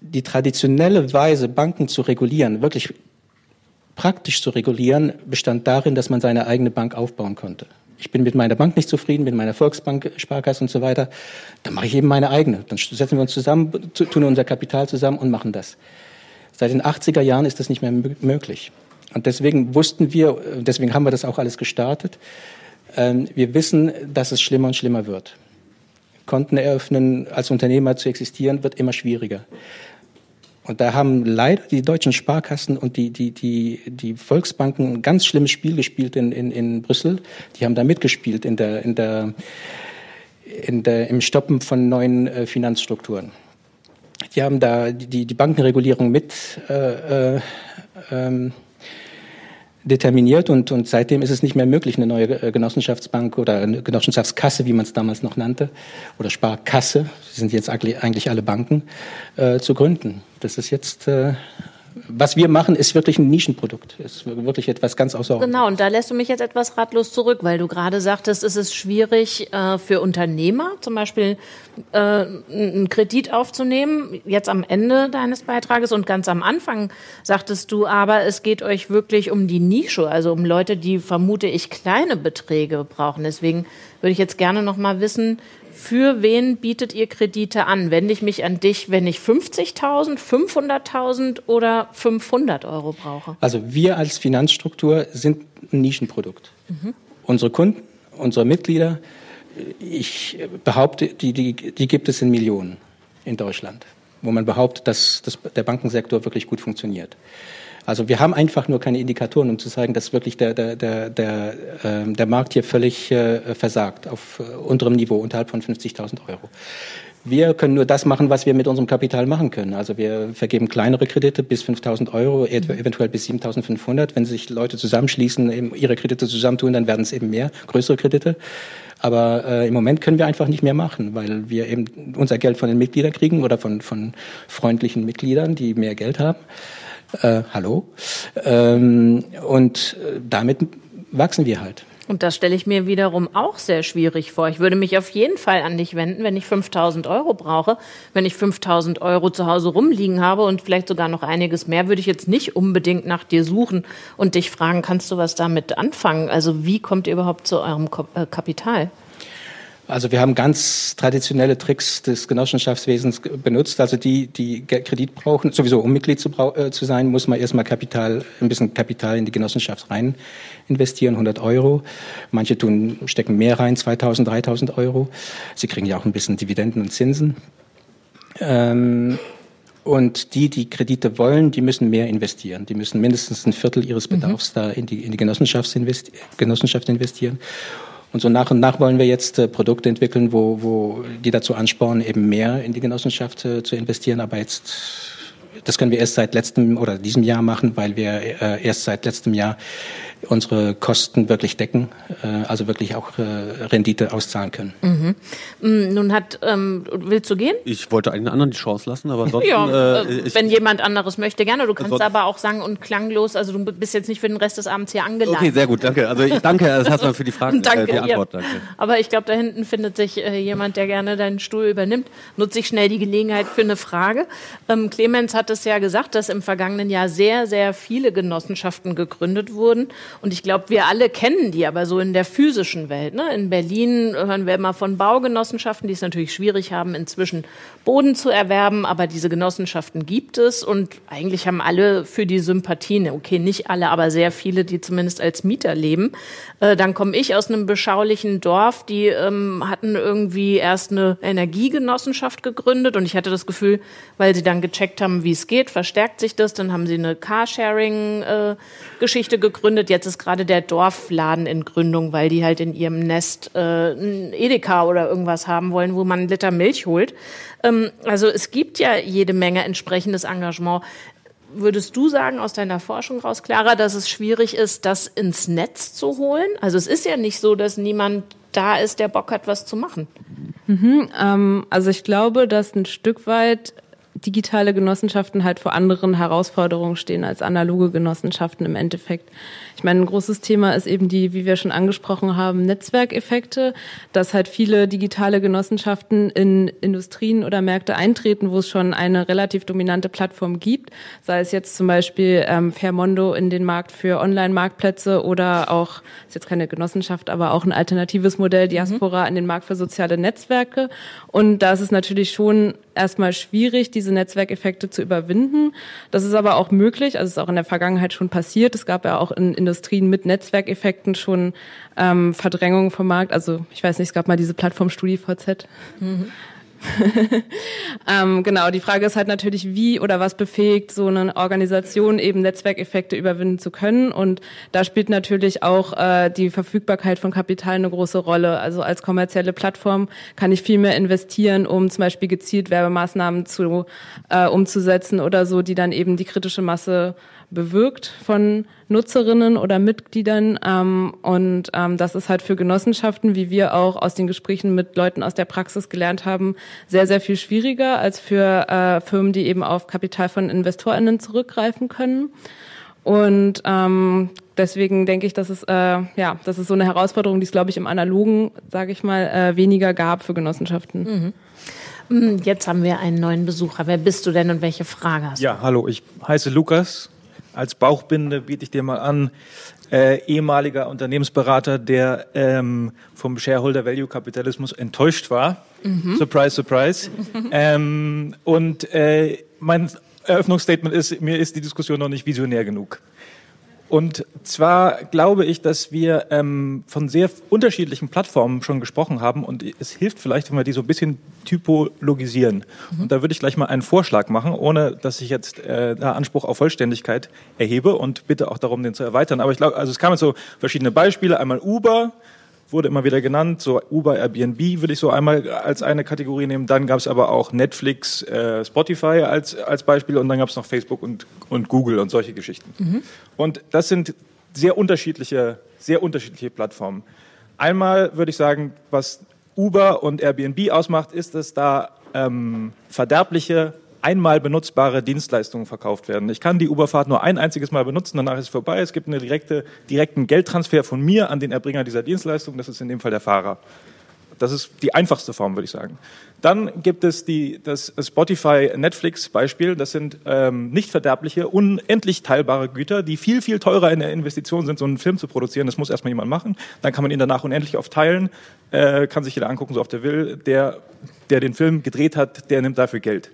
die traditionelle Weise, Banken zu regulieren, wirklich praktisch zu regulieren, bestand darin, dass man seine eigene Bank aufbauen konnte. Ich bin mit meiner Bank nicht zufrieden, mit meiner Volksbank, Sparkasse und so weiter. Dann mache ich eben meine eigene. Dann setzen wir uns zusammen, tun unser Kapital zusammen und machen das. Seit den 80er Jahren ist das nicht mehr möglich. Und deswegen wussten wir, deswegen haben wir das auch alles gestartet. Ähm, wir wissen, dass es schlimmer und schlimmer wird. Konten eröffnen, als Unternehmer zu existieren, wird immer schwieriger. Und da haben leider die deutschen Sparkassen und die, die, die, die Volksbanken ein ganz schlimmes Spiel gespielt in, in, in Brüssel. Die haben da mitgespielt in der, in der, in der, im Stoppen von neuen äh, Finanzstrukturen. Die haben da die, die Bankenregulierung mit äh, äh, ähm, determiniert und, und seitdem ist es nicht mehr möglich, eine neue äh, Genossenschaftsbank oder eine Genossenschaftskasse, wie man es damals noch nannte, oder Sparkasse, das sind jetzt eigentlich alle Banken, äh, zu gründen. Das ist jetzt äh, was wir machen, ist wirklich ein Nischenprodukt. Ist wirklich etwas ganz außerordentliches. Genau, und da lässt du mich jetzt etwas ratlos zurück, weil du gerade sagtest, es ist schwierig äh, für Unternehmer, zum Beispiel äh, einen Kredit aufzunehmen, jetzt am Ende deines Beitrages und ganz am Anfang sagtest du aber, es geht euch wirklich um die Nische, also um Leute, die vermute ich kleine Beträge brauchen. Deswegen würde ich jetzt gerne noch mal wissen, für wen bietet ihr Kredite an? Wende ich mich an dich, wenn ich 50.000, 500.000 oder 500 Euro brauche? Also wir als Finanzstruktur sind ein Nischenprodukt. Mhm. Unsere Kunden, unsere Mitglieder, ich behaupte, die, die, die gibt es in Millionen in Deutschland, wo man behauptet, dass, dass der Bankensektor wirklich gut funktioniert. Also wir haben einfach nur keine Indikatoren, um zu zeigen, dass wirklich der, der, der, der, äh, der Markt hier völlig äh, versagt, auf äh, unterem Niveau, unterhalb von 50.000 Euro. Wir können nur das machen, was wir mit unserem Kapital machen können. Also wir vergeben kleinere Kredite bis 5.000 Euro, eventuell bis 7.500. Wenn sich Leute zusammenschließen, ihre Kredite zusammentun, dann werden es eben mehr, größere Kredite. Aber äh, im Moment können wir einfach nicht mehr machen, weil wir eben unser Geld von den Mitgliedern kriegen oder von, von freundlichen Mitgliedern, die mehr Geld haben. Äh, hallo. Ähm, und äh, damit wachsen wir halt. Und das stelle ich mir wiederum auch sehr schwierig vor. Ich würde mich auf jeden Fall an dich wenden, wenn ich 5000 Euro brauche. Wenn ich 5000 Euro zu Hause rumliegen habe und vielleicht sogar noch einiges mehr, würde ich jetzt nicht unbedingt nach dir suchen und dich fragen, kannst du was damit anfangen? Also wie kommt ihr überhaupt zu eurem äh, Kapital? Also wir haben ganz traditionelle Tricks des Genossenschaftswesens benutzt. Also die, die Kredit brauchen, sowieso um Mitglied zu, äh, zu sein, muss man erstmal Kapital, ein bisschen Kapital in die Genossenschaft rein investieren, 100 Euro. Manche tun, stecken mehr rein, 2000, 3000 Euro. Sie kriegen ja auch ein bisschen Dividenden und Zinsen. Ähm, und die, die Kredite wollen, die müssen mehr investieren. Die müssen mindestens ein Viertel ihres mhm. Bedarfs mhm. da in die, in die Genossenschaft, investi Genossenschaft investieren. Und so nach und nach wollen wir jetzt äh, Produkte entwickeln, wo, wo die dazu anspornen, eben mehr in die Genossenschaft äh, zu investieren. Aber jetzt, das können wir erst seit letztem oder diesem Jahr machen, weil wir äh, erst seit letztem Jahr unsere Kosten wirklich decken, äh, also wirklich auch äh, Rendite auszahlen können. Mhm. Mm, nun hat, ähm, willst du gehen? Ich wollte einen anderen die Chance lassen, aber ansonsten. Ja, äh, äh wenn jemand anderes möchte, gerne. Du kannst aber auch sagen und klanglos, also du bist jetzt nicht für den Rest des Abends hier angeladen. Okay, sehr gut, danke. Also ich danke das erstmal für die Frage, danke, äh, die Antwort. Ja. Danke. Aber ich glaube, da hinten findet sich äh, jemand, der gerne deinen Stuhl übernimmt. Nutze ich schnell die Gelegenheit für eine Frage. Ähm, Clemens hat es ja gesagt, dass im vergangenen Jahr sehr, sehr viele Genossenschaften gegründet wurden. Und ich glaube, wir alle kennen die, aber so in der physischen Welt. Ne? In Berlin hören wir immer von Baugenossenschaften, die es natürlich schwierig haben, inzwischen Boden zu erwerben. Aber diese Genossenschaften gibt es und eigentlich haben alle für die Sympathien, okay, nicht alle, aber sehr viele, die zumindest als Mieter leben. Äh, dann komme ich aus einem beschaulichen Dorf, die ähm, hatten irgendwie erst eine Energiegenossenschaft gegründet und ich hatte das Gefühl, weil sie dann gecheckt haben, wie es geht, verstärkt sich das. Dann haben sie eine Carsharing-Geschichte äh, gegründet. Jetzt ist gerade der Dorfladen in Gründung, weil die halt in ihrem Nest äh, ein Edeka oder irgendwas haben wollen, wo man einen Liter Milch holt. Ähm, also es gibt ja jede Menge entsprechendes Engagement. Würdest du sagen aus deiner Forschung raus, Clara, dass es schwierig ist, das ins Netz zu holen? Also es ist ja nicht so, dass niemand da ist, der Bock hat, was zu machen. Mhm, ähm, also ich glaube, dass ein Stück weit digitale Genossenschaften halt vor anderen Herausforderungen stehen als analoge Genossenschaften im Endeffekt. Ich meine, ein großes Thema ist eben die, wie wir schon angesprochen haben, Netzwerkeffekte, dass halt viele digitale Genossenschaften in Industrien oder Märkte eintreten, wo es schon eine relativ dominante Plattform gibt, sei es jetzt zum Beispiel ähm, Fairmondo in den Markt für Online-Marktplätze oder auch, ist jetzt keine Genossenschaft, aber auch ein alternatives Modell, Diaspora, mhm. in den Markt für soziale Netzwerke. Und da ist es natürlich schon erstmal schwierig, diese Netzwerkeffekte zu überwinden. Das ist aber auch möglich, also es ist auch in der Vergangenheit schon passiert. Es gab ja auch in Industrien mit Netzwerkeffekten schon ähm, Verdrängung vom Markt. Also ich weiß nicht, es gab mal diese Plattform StudiVZ. Mhm. ähm, genau, die Frage ist halt natürlich, wie oder was befähigt so eine Organisation eben Netzwerkeffekte überwinden zu können. Und da spielt natürlich auch äh, die Verfügbarkeit von Kapital eine große Rolle. Also als kommerzielle Plattform kann ich viel mehr investieren, um zum Beispiel gezielt Werbemaßnahmen zu, äh, umzusetzen oder so, die dann eben die kritische Masse bewirkt von Nutzerinnen oder Mitgliedern. Ähm, und ähm, das ist halt für Genossenschaften, wie wir auch aus den Gesprächen mit Leuten aus der Praxis gelernt haben, sehr, sehr viel schwieriger als für äh, Firmen, die eben auf Kapital von InvestorInnen zurückgreifen können. Und ähm, deswegen denke ich, dass es äh, ja, das ist so eine Herausforderung, die es glaube ich im analogen, sage ich mal, äh, weniger gab für Genossenschaften. Mhm. mhm. Jetzt haben wir einen neuen Besucher. Wer bist du denn und welche Frage hast du? Ja, hallo, ich heiße Lukas, als Bauchbinde biete ich dir mal an, äh, ehemaliger Unternehmensberater, der ähm, vom Shareholder Value Kapitalismus enttäuscht war. Mhm. Surprise, surprise. ähm, und äh, mein Eröffnungsstatement ist, mir ist die Diskussion noch nicht visionär genug. Und zwar glaube ich, dass wir ähm, von sehr unterschiedlichen Plattformen schon gesprochen haben und es hilft vielleicht, wenn wir die so ein bisschen typologisieren. Mhm. Und da würde ich gleich mal einen Vorschlag machen, ohne dass ich jetzt äh, da Anspruch auf Vollständigkeit erhebe und bitte auch darum, den zu erweitern. Aber ich glaube, also es kamen so verschiedene Beispiele. Einmal Uber, wurde immer wieder genannt, so Uber, Airbnb will ich so einmal als eine Kategorie nehmen. Dann gab es aber auch Netflix, äh, Spotify als, als Beispiel und dann gab es noch Facebook und, und Google und solche Geschichten. Mhm. Und das sind sehr unterschiedliche, sehr unterschiedliche Plattformen. Einmal würde ich sagen, was Uber und Airbnb ausmacht, ist, dass da ähm, verderbliche einmal benutzbare Dienstleistungen verkauft werden. Ich kann die Uberfahrt nur ein einziges Mal benutzen, danach ist es vorbei. Es gibt einen direkte, direkten Geldtransfer von mir an den Erbringer dieser Dienstleistung, das ist in dem Fall der Fahrer. Das ist die einfachste Form, würde ich sagen. Dann gibt es die, das Spotify-Netflix-Beispiel. Das sind ähm, nicht verderbliche, unendlich teilbare Güter, die viel, viel teurer in der Investition sind, so einen Film zu produzieren. Das muss erstmal jemand machen. Dann kann man ihn danach unendlich oft teilen, äh, kann sich jeder angucken, so oft er will. Der, der den Film gedreht hat, der nimmt dafür Geld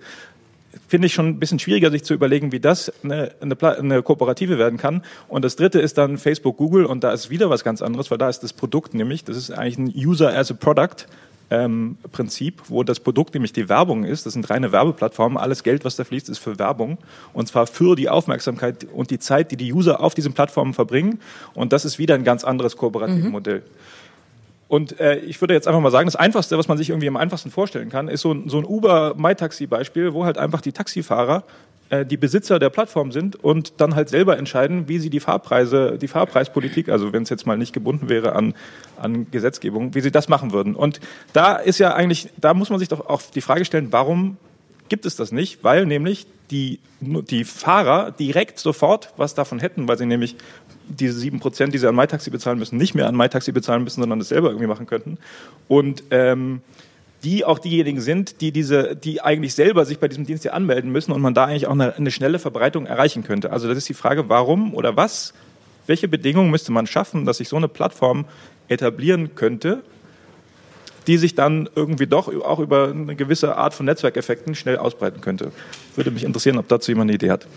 finde ich schon ein bisschen schwieriger, sich zu überlegen, wie das eine, eine, eine, Kooperative werden kann. Und das dritte ist dann Facebook, Google und da ist wieder was ganz anderes, weil da ist das Produkt nämlich, das ist eigentlich ein User as a Product. Ähm, Prinzip, wo das Produkt nämlich die Werbung ist. Das sind reine Werbeplattformen. Alles Geld, was da fließt, ist für Werbung. Und zwar für die Aufmerksamkeit und die Zeit, die die User auf diesen Plattformen verbringen. Und das ist wieder ein ganz anderes kooperatives mhm. Modell. Und äh, ich würde jetzt einfach mal sagen, das Einfachste, was man sich irgendwie am einfachsten vorstellen kann, ist so ein, so ein Uber-MyTaxi-Beispiel, wo halt einfach die Taxifahrer äh, die Besitzer der Plattform sind und dann halt selber entscheiden, wie sie die Fahrpreise, die Fahrpreispolitik, also wenn es jetzt mal nicht gebunden wäre an, an Gesetzgebung, wie sie das machen würden. Und da ist ja eigentlich, da muss man sich doch auch die Frage stellen, warum gibt es das nicht? Weil nämlich die, die Fahrer direkt sofort was davon hätten, weil sie nämlich diese sieben Prozent, die sie an MyTaxi bezahlen müssen, nicht mehr an MyTaxi bezahlen müssen, sondern das selber irgendwie machen könnten. Und ähm, die auch diejenigen sind, die diese, die eigentlich selber sich bei diesem Dienst ja anmelden müssen und man da eigentlich auch eine, eine schnelle Verbreitung erreichen könnte. Also das ist die Frage, warum oder was, welche Bedingungen müsste man schaffen, dass sich so eine Plattform etablieren könnte, die sich dann irgendwie doch auch über eine gewisse Art von Netzwerkeffekten schnell ausbreiten könnte. Würde mich interessieren, ob dazu jemand eine Idee hat.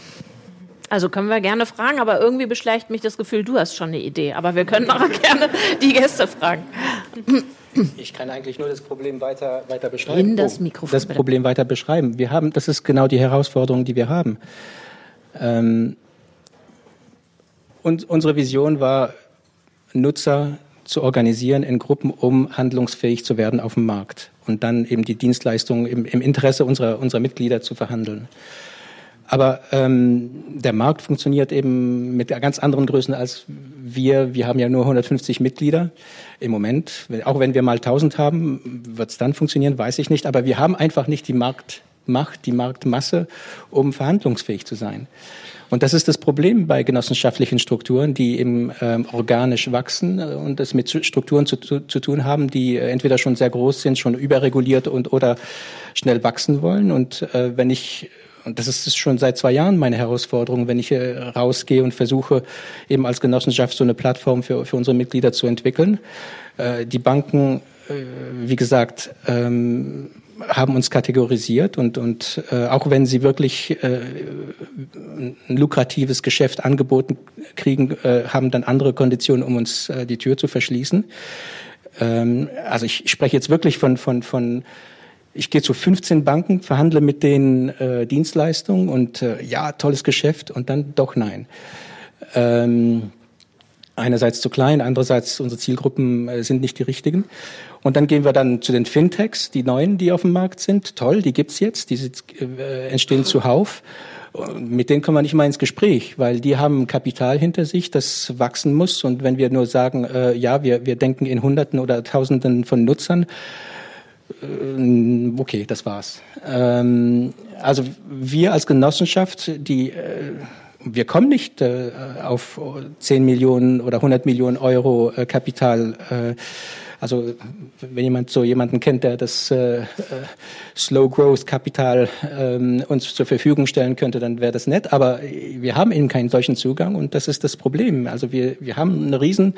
Also können wir gerne fragen, aber irgendwie beschleicht mich das Gefühl, du hast schon eine Idee. Aber wir können auch gerne die Gäste fragen. Ich kann eigentlich nur das Problem weiter, weiter beschreiben. In das Mikrofon. Das Problem weiter beschreiben. Wir haben, das ist genau die Herausforderung, die wir haben. Ähm, und unsere Vision war, Nutzer zu organisieren in Gruppen, um handlungsfähig zu werden auf dem Markt und dann eben die Dienstleistungen im, im Interesse unserer, unserer Mitglieder zu verhandeln. Aber ähm, der Markt funktioniert eben mit ganz anderen Größen als wir. Wir haben ja nur 150 Mitglieder im Moment. Auch wenn wir mal 1000 haben, wird es dann funktionieren, weiß ich nicht. Aber wir haben einfach nicht die Marktmacht, die Marktmasse, um verhandlungsfähig zu sein. Und das ist das Problem bei genossenschaftlichen Strukturen, die eben ähm, organisch wachsen und das mit Strukturen zu, zu, zu, tun haben, die entweder schon sehr groß sind, schon überreguliert und oder schnell wachsen wollen. Und äh, wenn ich und das ist schon seit zwei Jahren meine Herausforderung, wenn ich rausgehe und versuche, eben als Genossenschaft so eine Plattform für, für unsere Mitglieder zu entwickeln. Äh, die Banken, äh, wie gesagt, ähm, haben uns kategorisiert und, und äh, auch wenn sie wirklich ein lukratives Geschäft angeboten kriegen, haben dann andere Konditionen, um uns die Tür zu verschließen. Ähm, also ich spreche jetzt wirklich von, von, von ich gehe zu 15 Banken, verhandle mit denen äh, Dienstleistungen und äh, ja, tolles Geschäft und dann doch nein. Ähm, einerseits zu klein, andererseits unsere Zielgruppen äh, sind nicht die richtigen. Und dann gehen wir dann zu den Fintechs, die neuen, die auf dem Markt sind. Toll, die gibt's jetzt, die äh, entstehen zuhauf. Mit denen kommen wir nicht mal ins Gespräch, weil die haben Kapital hinter sich, das wachsen muss. Und wenn wir nur sagen, äh, ja, wir, wir denken in Hunderten oder Tausenden von Nutzern, okay, das war's. Ähm, also wir als Genossenschaft, die äh, wir kommen nicht äh, auf 10 Millionen oder 100 Millionen Euro äh, Kapital. Äh, also wenn jemand so jemanden kennt, der das äh, äh, Slow Growth Kapital ähm, uns zur Verfügung stellen könnte, dann wäre das nett. Aber wir haben eben keinen solchen Zugang und das ist das Problem. Also wir, wir haben eine riesen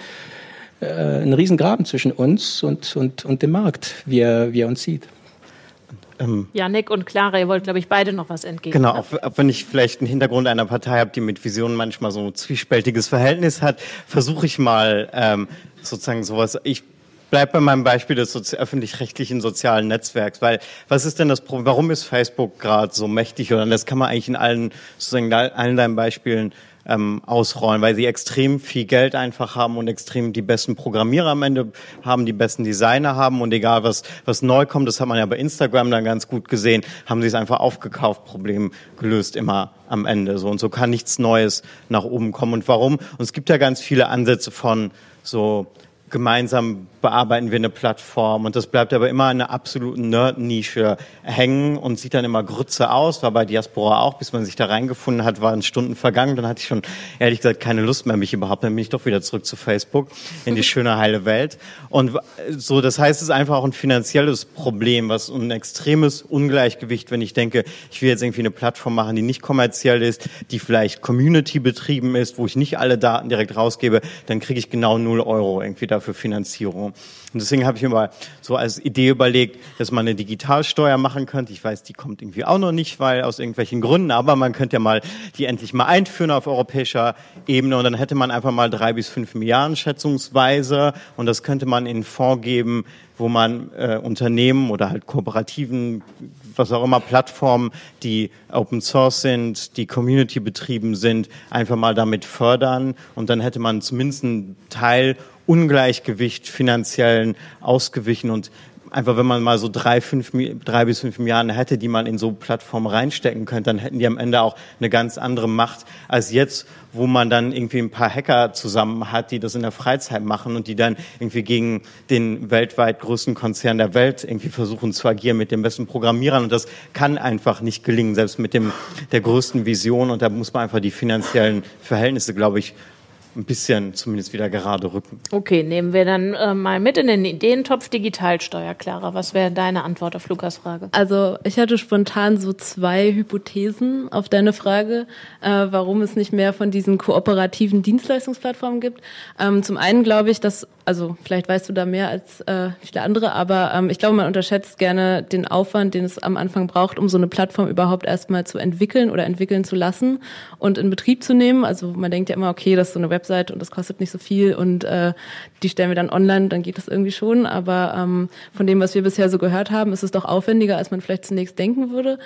äh, einen Riesengraben zwischen uns und, und, und dem Markt, wie er, wie er uns sieht. Ähm, Janik und Clara, ihr wollt, glaube ich, beide noch was entgegen. Genau, auch, auch, wenn ich vielleicht einen Hintergrund einer Partei habe, die mit Visionen manchmal so ein zwiespältiges Verhältnis hat, versuche ich mal ähm, sozusagen sowas. Ich bleibe bei meinem Beispiel des öffentlich-rechtlichen sozialen Netzwerks, weil was ist denn das Problem? Warum ist Facebook gerade so mächtig? Oder das kann man eigentlich in allen sozusagen allen deinen Beispielen ähm, ausrollen, weil sie extrem viel Geld einfach haben und extrem die besten Programmierer am Ende haben, die besten Designer haben und egal was, was neu kommt, das hat man ja bei Instagram dann ganz gut gesehen, haben sie es einfach aufgekauft, Problem gelöst immer am Ende. So und so kann nichts Neues nach oben kommen. Und warum? Und es gibt ja ganz viele Ansätze von so gemeinsam bearbeiten wir eine Plattform und das bleibt aber immer in einer absoluten Nerd-Nische hängen und sieht dann immer Grütze aus, war bei Diaspora auch, bis man sich da reingefunden hat, waren Stunden vergangen, dann hatte ich schon ehrlich gesagt keine Lust mehr, mich überhaupt, dann bin ich doch wieder zurück zu Facebook in die schöne heile Welt. Und so, das heißt, es ist einfach auch ein finanzielles Problem, was ein extremes Ungleichgewicht, wenn ich denke, ich will jetzt irgendwie eine Plattform machen, die nicht kommerziell ist, die vielleicht Community betrieben ist, wo ich nicht alle Daten direkt rausgebe, dann kriege ich genau null Euro irgendwie dafür für Finanzierung. Und deswegen habe ich mir mal so als Idee überlegt, dass man eine Digitalsteuer machen könnte. Ich weiß, die kommt irgendwie auch noch nicht, weil aus irgendwelchen Gründen, aber man könnte ja mal die endlich mal einführen auf europäischer Ebene. Und dann hätte man einfach mal drei bis fünf Milliarden schätzungsweise. Und das könnte man in Fonds geben, wo man äh, Unternehmen oder halt Kooperativen, was auch immer, Plattformen, die Open Source sind, die Community betrieben sind, einfach mal damit fördern. Und dann hätte man zumindest einen Teil Ungleichgewicht finanziellen ausgewichen und einfach, wenn man mal so drei, fünf, drei bis fünf Milliarden hätte, die man in so Plattformen reinstecken könnte, dann hätten die am Ende auch eine ganz andere Macht als jetzt, wo man dann irgendwie ein paar Hacker zusammen hat, die das in der Freizeit machen und die dann irgendwie gegen den weltweit größten Konzern der Welt irgendwie versuchen zu agieren mit den besten Programmierern. Und das kann einfach nicht gelingen, selbst mit dem, der größten Vision. Und da muss man einfach die finanziellen Verhältnisse, glaube ich, ein bisschen zumindest wieder gerade rücken. Okay, nehmen wir dann äh, mal mit in den Ideentopf Digitalsteuer. Clara, was wäre deine Antwort auf Lukas Frage? Also ich hatte spontan so zwei Hypothesen auf deine Frage, äh, warum es nicht mehr von diesen kooperativen Dienstleistungsplattformen gibt. Ähm, zum einen glaube ich, dass also vielleicht weißt du da mehr als äh, viele andere, aber ähm, ich glaube, man unterschätzt gerne den Aufwand, den es am Anfang braucht, um so eine Plattform überhaupt erstmal zu entwickeln oder entwickeln zu lassen und in Betrieb zu nehmen. Also man denkt ja immer, okay, das ist so eine Website und das kostet nicht so viel und äh, die stellen wir dann online, dann geht das irgendwie schon. Aber ähm, von dem, was wir bisher so gehört haben, ist es doch aufwendiger, als man vielleicht zunächst denken würde.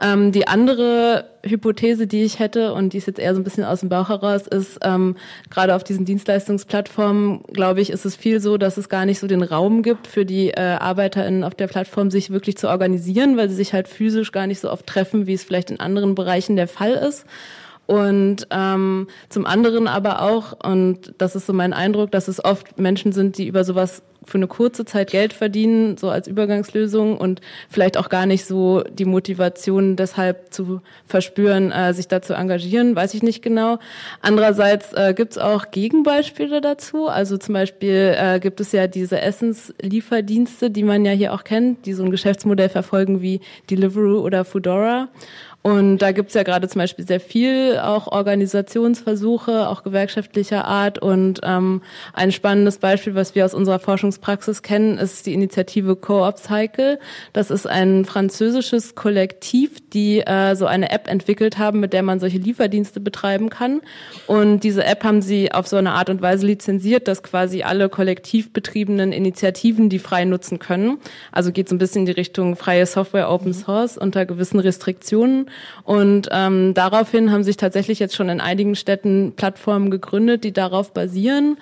Ähm, die andere Hypothese, die ich hätte, und die ist jetzt eher so ein bisschen aus dem Bauch heraus, ist, ähm, gerade auf diesen Dienstleistungsplattformen, glaube ich, ist es viel so, dass es gar nicht so den Raum gibt für die äh, ArbeiterInnen auf der Plattform, sich wirklich zu organisieren, weil sie sich halt physisch gar nicht so oft treffen, wie es vielleicht in anderen Bereichen der Fall ist. Und ähm, zum anderen aber auch, und das ist so mein Eindruck, dass es oft Menschen sind, die über sowas für eine kurze Zeit Geld verdienen, so als Übergangslösung und vielleicht auch gar nicht so die Motivation deshalb zu verspüren, äh, sich da zu engagieren, weiß ich nicht genau. Andererseits äh, gibt es auch Gegenbeispiele dazu. Also zum Beispiel äh, gibt es ja diese Essenslieferdienste, die man ja hier auch kennt, die so ein Geschäftsmodell verfolgen wie Deliveroo oder Foodora. Und da gibt's ja gerade zum Beispiel sehr viel auch Organisationsversuche, auch gewerkschaftlicher Art. Und ähm, ein spannendes Beispiel, was wir aus unserer Forschungspraxis kennen, ist die Initiative Co-op Cycle. Das ist ein französisches Kollektiv, die äh, so eine App entwickelt haben, mit der man solche Lieferdienste betreiben kann. Und diese App haben sie auf so eine Art und Weise lizenziert, dass quasi alle kollektiv betriebenen Initiativen die frei nutzen können. Also geht so ein bisschen in die Richtung freie Software, Open Source unter gewissen Restriktionen. Und ähm, daraufhin haben sich tatsächlich jetzt schon in einigen Städten Plattformen gegründet, die darauf basieren.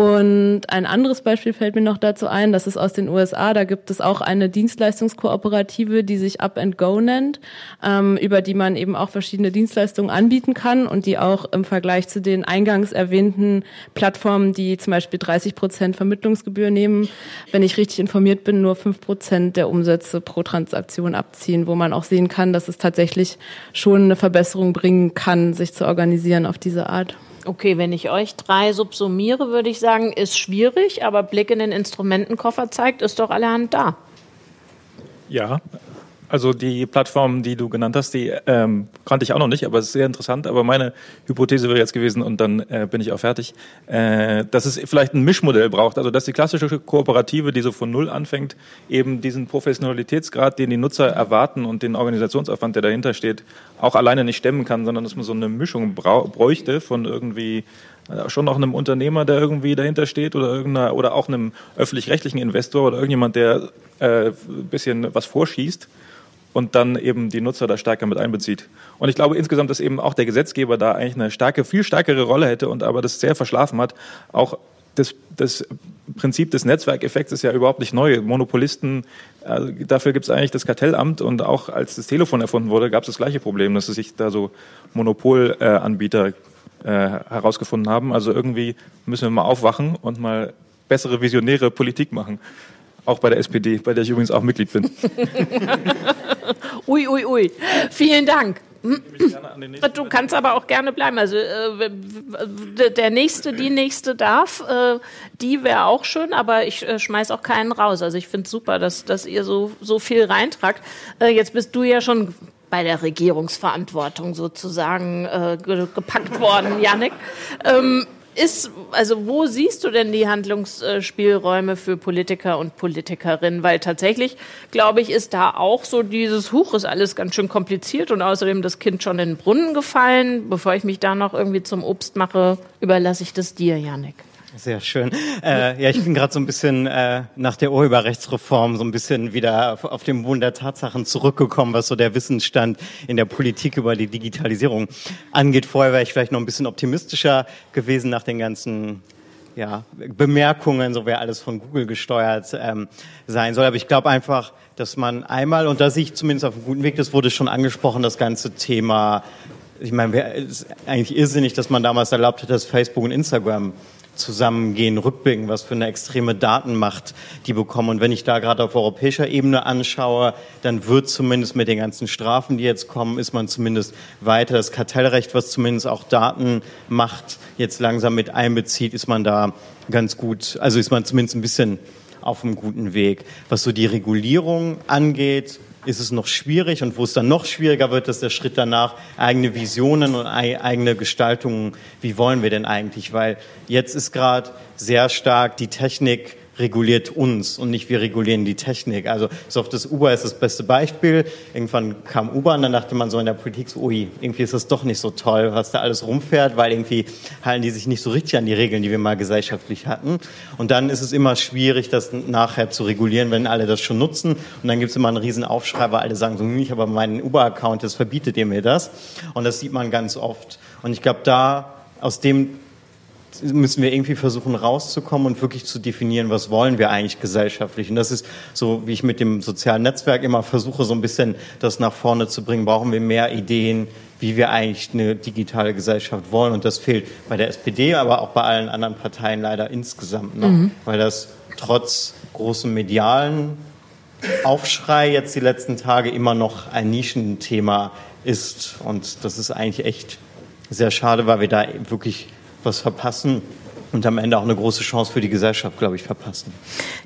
Und ein anderes Beispiel fällt mir noch dazu ein, das ist aus den USA. Da gibt es auch eine Dienstleistungskooperative, die sich Up and Go nennt, ähm, über die man eben auch verschiedene Dienstleistungen anbieten kann und die auch im Vergleich zu den eingangs erwähnten Plattformen, die zum Beispiel 30 Prozent Vermittlungsgebühr nehmen, wenn ich richtig informiert bin, nur fünf Prozent der Umsätze pro Transaktion abziehen, wo man auch sehen kann, dass es tatsächlich schon eine Verbesserung bringen kann, sich zu organisieren auf diese Art. Okay, wenn ich euch drei subsumiere, würde ich sagen, ist schwierig, aber Blick in den Instrumentenkoffer zeigt, ist doch allerhand da. Ja, also die Plattform, die du genannt hast, die ähm, kannte ich auch noch nicht, aber es ist sehr interessant. Aber meine Hypothese wäre jetzt gewesen, und dann äh, bin ich auch fertig, äh, dass es vielleicht ein Mischmodell braucht. Also dass die klassische Kooperative, die so von Null anfängt, eben diesen Professionalitätsgrad, den die Nutzer erwarten und den Organisationsaufwand, der dahinter steht, auch alleine nicht stemmen kann, sondern dass man so eine Mischung bräuchte von irgendwie äh, schon auch einem Unternehmer, der irgendwie dahinter steht oder irgendeiner oder auch einem öffentlich-rechtlichen Investor oder irgendjemand, der äh, ein bisschen was vorschießt und dann eben die Nutzer da stärker mit einbezieht. Und ich glaube insgesamt, dass eben auch der Gesetzgeber da eigentlich eine starke, viel stärkere Rolle hätte und aber das sehr verschlafen hat. Auch das, das Prinzip des Netzwerkeffekts ist ja überhaupt nicht neu. Monopolisten, äh, dafür gibt es eigentlich das Kartellamt und auch als das Telefon erfunden wurde, gab es das gleiche Problem, dass sich da so Monopolanbieter äh, herausgefunden haben. Also irgendwie müssen wir mal aufwachen und mal bessere visionäre Politik machen. Auch bei der SPD, bei der ich übrigens auch Mitglied bin. ui, ui, ui. Vielen Dank. Du kannst aber auch gerne bleiben. Also äh, der nächste, die nächste darf, äh, die wäre auch schön, aber ich äh, schmeiß auch keinen raus. Also ich finde es super, dass, dass ihr so, so viel reintragt. Äh, jetzt bist du ja schon bei der Regierungsverantwortung sozusagen äh, gepackt worden, Janik. Ähm, ist, also wo siehst du denn die Handlungsspielräume für Politiker und Politikerinnen? Weil tatsächlich, glaube ich, ist da auch so dieses Huch, ist alles ganz schön kompliziert und außerdem das Kind schon in den Brunnen gefallen. Bevor ich mich da noch irgendwie zum Obst mache, überlasse ich das dir, Janik. Sehr schön. Äh, ja, ich bin gerade so ein bisschen äh, nach der Urheberrechtsreform so ein bisschen wieder auf, auf den Boden der Tatsachen zurückgekommen, was so der Wissensstand in der Politik über die Digitalisierung angeht. Vorher wäre ich vielleicht noch ein bisschen optimistischer gewesen nach den ganzen ja, Bemerkungen, so wäre alles von Google gesteuert ähm, sein soll. Aber ich glaube einfach, dass man einmal, und da sehe ich zumindest auf einem guten Weg, das wurde schon angesprochen, das ganze Thema, ich meine, es ist eigentlich irrsinnig, dass man damals erlaubt hat, dass Facebook und Instagram zusammengehen, rückblicken, was für eine extreme Datenmacht die bekommen. Und wenn ich da gerade auf europäischer Ebene anschaue, dann wird zumindest mit den ganzen Strafen, die jetzt kommen, ist man zumindest weiter. Das Kartellrecht, was zumindest auch Datenmacht jetzt langsam mit einbezieht, ist man da ganz gut, also ist man zumindest ein bisschen auf einem guten Weg. Was so die Regulierung angeht, ist es noch schwierig und wo es dann noch schwieriger wird, ist der Schritt danach, eigene Visionen und eigene Gestaltungen, wie wollen wir denn eigentlich? Weil jetzt ist gerade sehr stark die Technik reguliert uns und nicht wir regulieren die Technik. Also so oft das Uber ist das beste Beispiel. Irgendwann kam Uber und dann dachte man so in der Politik so, ui, irgendwie ist das doch nicht so toll, was da alles rumfährt, weil irgendwie halten die sich nicht so richtig an die Regeln, die wir mal gesellschaftlich hatten. Und dann ist es immer schwierig, das nachher zu regulieren, wenn alle das schon nutzen. Und dann gibt es immer einen riesen Aufschrei, weil alle sagen so, ich habe meinen Uber-Account, das verbietet ihr mir das. Und das sieht man ganz oft. Und ich glaube, da aus dem müssen wir irgendwie versuchen rauszukommen und wirklich zu definieren, was wollen wir eigentlich gesellschaftlich. Und das ist so, wie ich mit dem sozialen Netzwerk immer versuche, so ein bisschen das nach vorne zu bringen. Brauchen wir mehr Ideen, wie wir eigentlich eine digitale Gesellschaft wollen. Und das fehlt bei der SPD, aber auch bei allen anderen Parteien leider insgesamt noch, mhm. weil das trotz großem medialen Aufschrei jetzt die letzten Tage immer noch ein Nischenthema ist. Und das ist eigentlich echt sehr schade, weil wir da wirklich was verpassen und am Ende auch eine große Chance für die Gesellschaft, glaube ich, verpassen.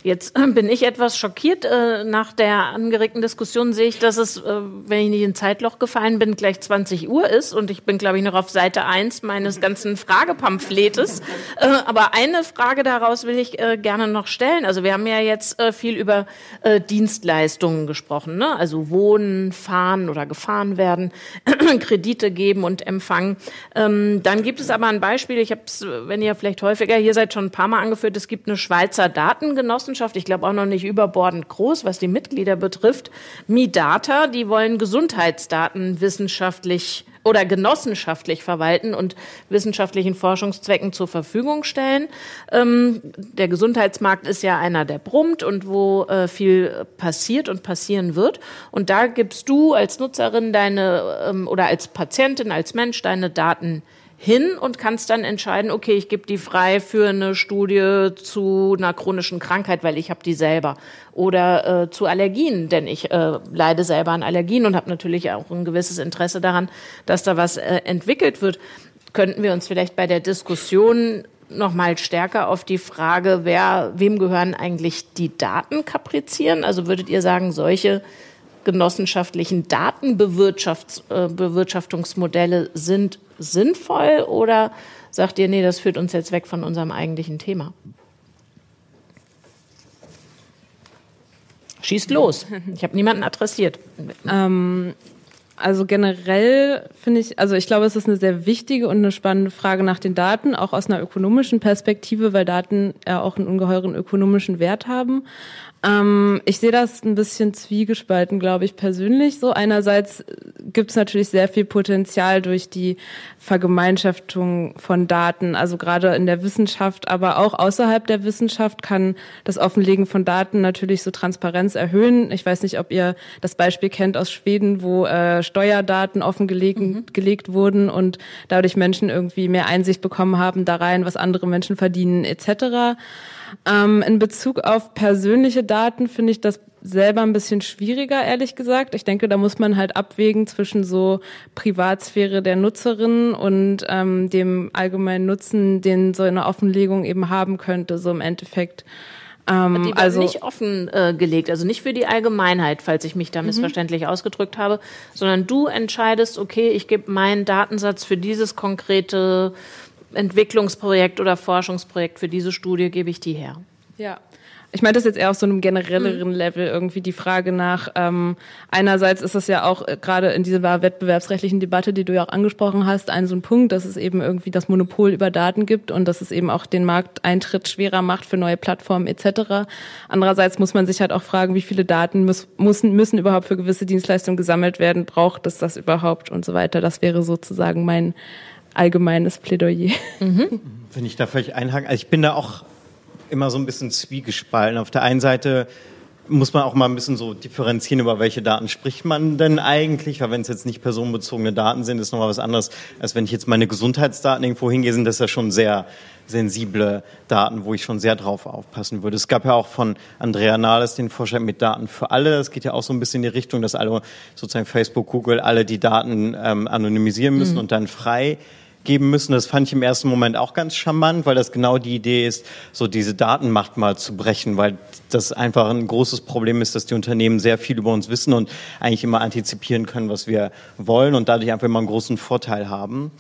Jetzt äh, bin ich etwas schockiert. Äh, nach der angeregten Diskussion sehe ich, dass es, äh, wenn ich nicht in Zeitloch gefallen bin, gleich 20 Uhr ist. Und ich bin, glaube ich, noch auf Seite 1 meines ganzen Fragepampfletes. Aber eine Frage daraus will ich gerne noch stellen. Also wir haben ja jetzt viel über Dienstleistungen gesprochen. Ne? Also wohnen, fahren oder gefahren werden, Kredite geben und empfangen. Ähm, dann gibt es aber ein Beispiel. Ich habe es, wenn ihr vielleicht heute häufiger hier seid schon ein paar Mal angeführt, es gibt eine Schweizer Datengenossenschaft, ich glaube auch noch nicht überbordend groß, was die Mitglieder betrifft. MiData, die wollen Gesundheitsdaten wissenschaftlich oder genossenschaftlich verwalten und wissenschaftlichen Forschungszwecken zur Verfügung stellen. Ähm, der Gesundheitsmarkt ist ja einer, der brummt und wo äh, viel passiert und passieren wird. Und da gibst du als Nutzerin deine ähm, oder als Patientin, als Mensch deine Daten hin und kannst dann entscheiden, okay, ich gebe die frei für eine Studie zu einer chronischen Krankheit, weil ich habe die selber. Oder äh, zu Allergien, denn ich äh, leide selber an Allergien und habe natürlich auch ein gewisses Interesse daran, dass da was äh, entwickelt wird. Könnten wir uns vielleicht bei der Diskussion noch mal stärker auf die Frage, wer, wem gehören eigentlich die Daten kaprizieren? Also würdet ihr sagen, solche genossenschaftlichen Datenbewirtschaftungsmodelle sind sinnvoll oder sagt ihr, nee, das führt uns jetzt weg von unserem eigentlichen Thema? Schießt los. Ich habe niemanden adressiert. Ähm, also generell finde ich, also ich glaube, es ist eine sehr wichtige und eine spannende Frage nach den Daten, auch aus einer ökonomischen Perspektive, weil Daten ja auch einen ungeheuren ökonomischen Wert haben. Ähm, ich sehe das ein bisschen zwiegespalten, glaube ich persönlich. So einerseits gibt es natürlich sehr viel Potenzial durch die Vergemeinschaftung von Daten, also gerade in der Wissenschaft, aber auch außerhalb der Wissenschaft kann das Offenlegen von Daten natürlich so Transparenz erhöhen. Ich weiß nicht, ob ihr das Beispiel kennt aus Schweden, wo äh, Steuerdaten offengelegt mhm. gelegt wurden und dadurch Menschen irgendwie mehr Einsicht bekommen haben da rein, was andere Menschen verdienen etc. Ähm, in Bezug auf persönliche Daten finde ich das selber ein bisschen schwieriger, ehrlich gesagt. Ich denke, da muss man halt abwägen zwischen so Privatsphäre der Nutzerin und ähm, dem allgemeinen Nutzen, den so eine Offenlegung eben haben könnte, so im Endeffekt. Ähm, die werden also nicht offen äh, gelegt, also nicht für die Allgemeinheit, falls ich mich da mhm. missverständlich ausgedrückt habe, sondern du entscheidest, okay, ich gebe meinen Datensatz für dieses konkrete Entwicklungsprojekt oder Forschungsprojekt für diese Studie gebe ich die her. Ja. Ich meine das jetzt eher auf so einem generelleren mhm. Level irgendwie die Frage nach, ähm, einerseits ist es ja auch äh, gerade in dieser wettbewerbsrechtlichen Debatte, die du ja auch angesprochen hast, ein so ein Punkt, dass es eben irgendwie das Monopol über Daten gibt und dass es eben auch den Markteintritt schwerer macht für neue Plattformen etc. Andererseits muss man sich halt auch fragen, wie viele Daten muss, müssen, müssen überhaupt für gewisse Dienstleistungen gesammelt werden, braucht es das überhaupt und so weiter. Das wäre sozusagen mein allgemeines Plädoyer. Mhm. Wenn ich da völlig einhaken, also ich bin da auch immer so ein bisschen zwiegespalten. Auf der einen Seite muss man auch mal ein bisschen so differenzieren, über welche Daten spricht man denn eigentlich, weil wenn es jetzt nicht personenbezogene Daten sind, ist nochmal was anderes, als wenn ich jetzt meine Gesundheitsdaten irgendwo hingehe, sind das ja schon sehr sensible Daten, wo ich schon sehr drauf aufpassen würde. Es gab ja auch von Andrea Nahles den Vorschlag mit Daten für alle. Es geht ja auch so ein bisschen in die Richtung, dass alle sozusagen Facebook, Google alle die Daten ähm, anonymisieren müssen mhm. und dann frei geben müssen. Das fand ich im ersten Moment auch ganz charmant, weil das genau die Idee ist, so diese Datenmacht mal zu brechen, weil das einfach ein großes Problem ist, dass die Unternehmen sehr viel über uns wissen und eigentlich immer antizipieren können, was wir wollen und dadurch einfach immer einen großen Vorteil haben.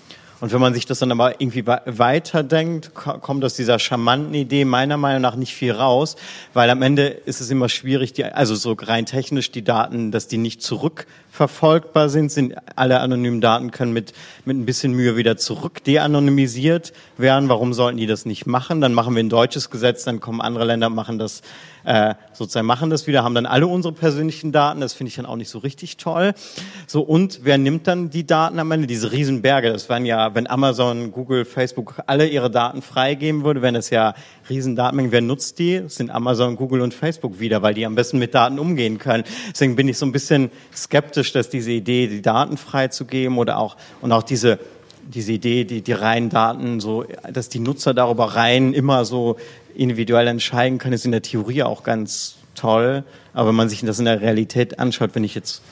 Und wenn man sich das dann aber irgendwie weiterdenkt, kommt aus dieser charmanten Idee meiner Meinung nach nicht viel raus, weil am Ende ist es immer schwierig, die, also so rein technisch die Daten, dass die nicht zurückverfolgbar sind, sind alle anonymen Daten können mit, mit ein bisschen Mühe wieder zurück de-anonymisiert werden. Warum sollten die das nicht machen? Dann machen wir ein deutsches Gesetz, dann kommen andere Länder, machen das äh, sozusagen machen das wieder, haben dann alle unsere persönlichen Daten. Das finde ich dann auch nicht so richtig toll. So und wer nimmt dann die Daten am Ende? Diese Riesenberge. Das waren ja, wenn Amazon, Google, Facebook alle ihre Daten freigeben würde, wenn es ja Riesendatenmengen. Wer nutzt die? Das sind Amazon, Google und Facebook wieder, weil die am besten mit Daten umgehen können. Deswegen bin ich so ein bisschen skeptisch, dass diese Idee, die Daten freizugeben oder auch und auch diese diese Idee, die, die reinen Daten, so, dass die Nutzer darüber rein immer so individuell entscheiden können, ist in der Theorie auch ganz toll. Aber wenn man sich das in der Realität anschaut, wenn ich jetzt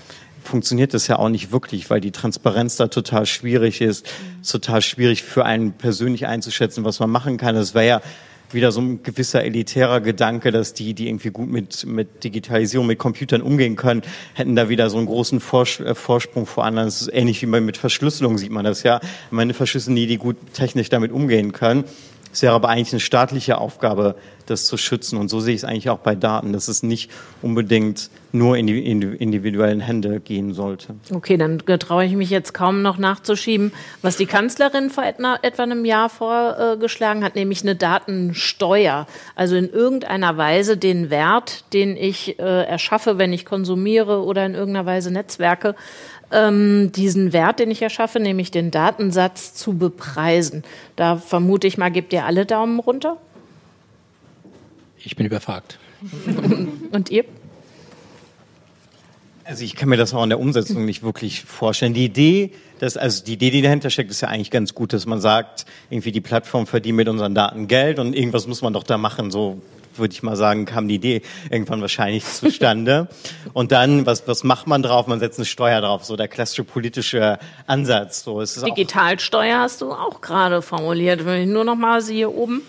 funktioniert das ja auch nicht wirklich, weil die Transparenz da total schwierig ist, mhm. total schwierig für einen persönlich einzuschätzen, was man machen kann. Das wäre ja wieder so ein gewisser elitärer Gedanke, dass die, die irgendwie gut mit, mit Digitalisierung, mit Computern umgehen können, hätten da wieder so einen großen äh, Vorsprung vor anderen. Das ist ähnlich wie mit Verschlüsselung sieht man das ja. Meine verschlüsseln die, die gut technisch damit umgehen können. Es wäre aber eigentlich eine staatliche Aufgabe, das zu schützen. Und so sehe ich es eigentlich auch bei Daten, dass es nicht unbedingt nur in die individuellen Hände gehen sollte. Okay, dann traue ich mich jetzt kaum noch nachzuschieben, was die Kanzlerin vor etwa, einem Jahr vorgeschlagen hat, nämlich eine Datensteuer. Also in irgendeiner Weise den Wert, den ich äh, erschaffe, wenn ich konsumiere oder in irgendeiner Weise Netzwerke, ähm, diesen Wert, den ich erschaffe, nämlich den Datensatz, zu bepreisen. Da vermute ich mal, gebt ihr alle Daumen runter? Ich bin überfragt. Und ihr? Also ich kann mir das auch in der Umsetzung nicht wirklich vorstellen. Die Idee, dass, also die Idee, die dahinter steckt, ist ja eigentlich ganz gut, dass man sagt, irgendwie die Plattform verdient mit unseren Daten Geld und irgendwas muss man doch da machen. So würde ich mal sagen, kam die Idee irgendwann wahrscheinlich zustande. Und dann, was, was macht man drauf? Man setzt eine Steuer drauf, so der klassische politische Ansatz. So, es ist Digitalsteuer hast du auch gerade formuliert. Wenn ich nur noch mal sie hier oben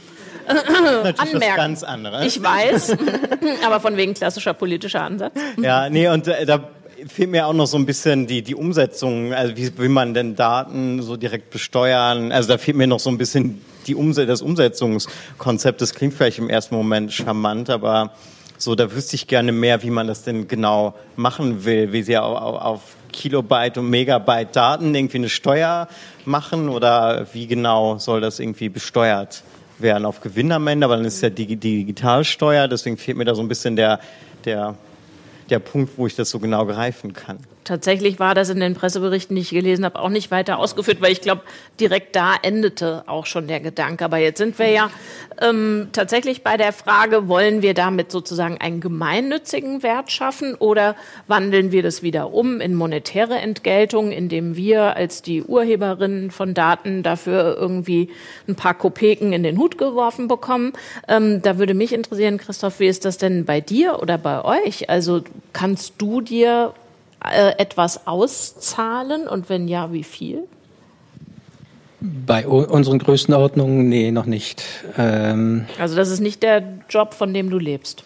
Natürlich anmerken. ganz anderes. Ich weiß, aber von wegen klassischer politischer Ansatz. Ja, nee, und äh, da fehlt mir auch noch so ein bisschen die, die Umsetzung, also wie will man denn Daten so direkt besteuern? Also da fehlt mir noch so ein bisschen die Umse das Umsetzungskonzept. Das klingt vielleicht im ersten Moment charmant, aber so, da wüsste ich gerne mehr, wie man das denn genau machen will, wie sie auf, auf Kilobyte und Megabyte Daten irgendwie eine Steuer machen oder wie genau soll das irgendwie besteuert werden auf Gewinn am Ende, aber dann ist ja die Digitalsteuer, deswegen fehlt mir da so ein bisschen der, der der Punkt, wo ich das so genau greifen kann. Tatsächlich war das in den Presseberichten, die ich gelesen habe, auch nicht weiter ausgeführt, weil ich glaube, direkt da endete auch schon der Gedanke. Aber jetzt sind wir ja ähm, tatsächlich bei der Frage, wollen wir damit sozusagen einen gemeinnützigen Wert schaffen oder wandeln wir das wieder um in monetäre Entgeltung, indem wir als die Urheberinnen von Daten dafür irgendwie ein paar Kopeken in den Hut geworfen bekommen? Ähm, da würde mich interessieren, Christoph, wie ist das denn bei dir oder bei euch? Also kannst du dir äh, etwas auszahlen und wenn ja, wie viel? Bei unseren Größenordnungen, nee, noch nicht. Ähm, also das ist nicht der Job, von dem du lebst.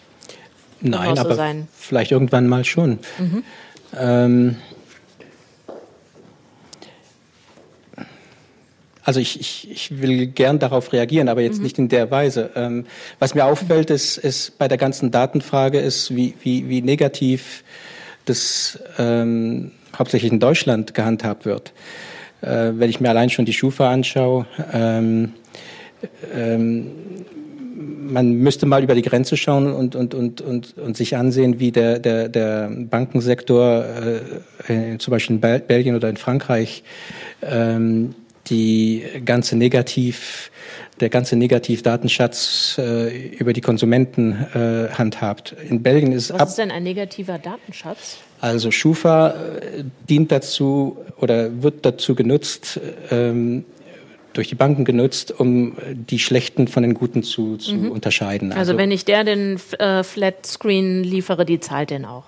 Nein, aber sein. vielleicht irgendwann mal schon. Mhm. Ähm, also ich, ich, ich will gern darauf reagieren, aber jetzt mhm. nicht in der Weise. Ähm, was mir auffällt, ist, ist bei der ganzen Datenfrage ist, wie, wie, wie negativ das ähm, hauptsächlich in Deutschland gehandhabt wird. Äh, wenn ich mir allein schon die Schufa anschaue, ähm, ähm, man müsste mal über die Grenze schauen und, und, und, und, und sich ansehen, wie der, der, der Bankensektor äh, zum Beispiel in Belgien oder in Frankreich ähm, die ganze Negativ, der ganze Negativdatenschatz äh, über die Konsumenten äh, handhabt. In Belgien ist Was ist denn ein negativer Datenschatz? Also Schufa äh, dient dazu oder wird dazu genutzt, ähm, durch die Banken genutzt, um die Schlechten von den Guten zu, zu mhm. unterscheiden. Also, also, wenn ich der den äh, Flat Screen liefere, die zahlt den auch.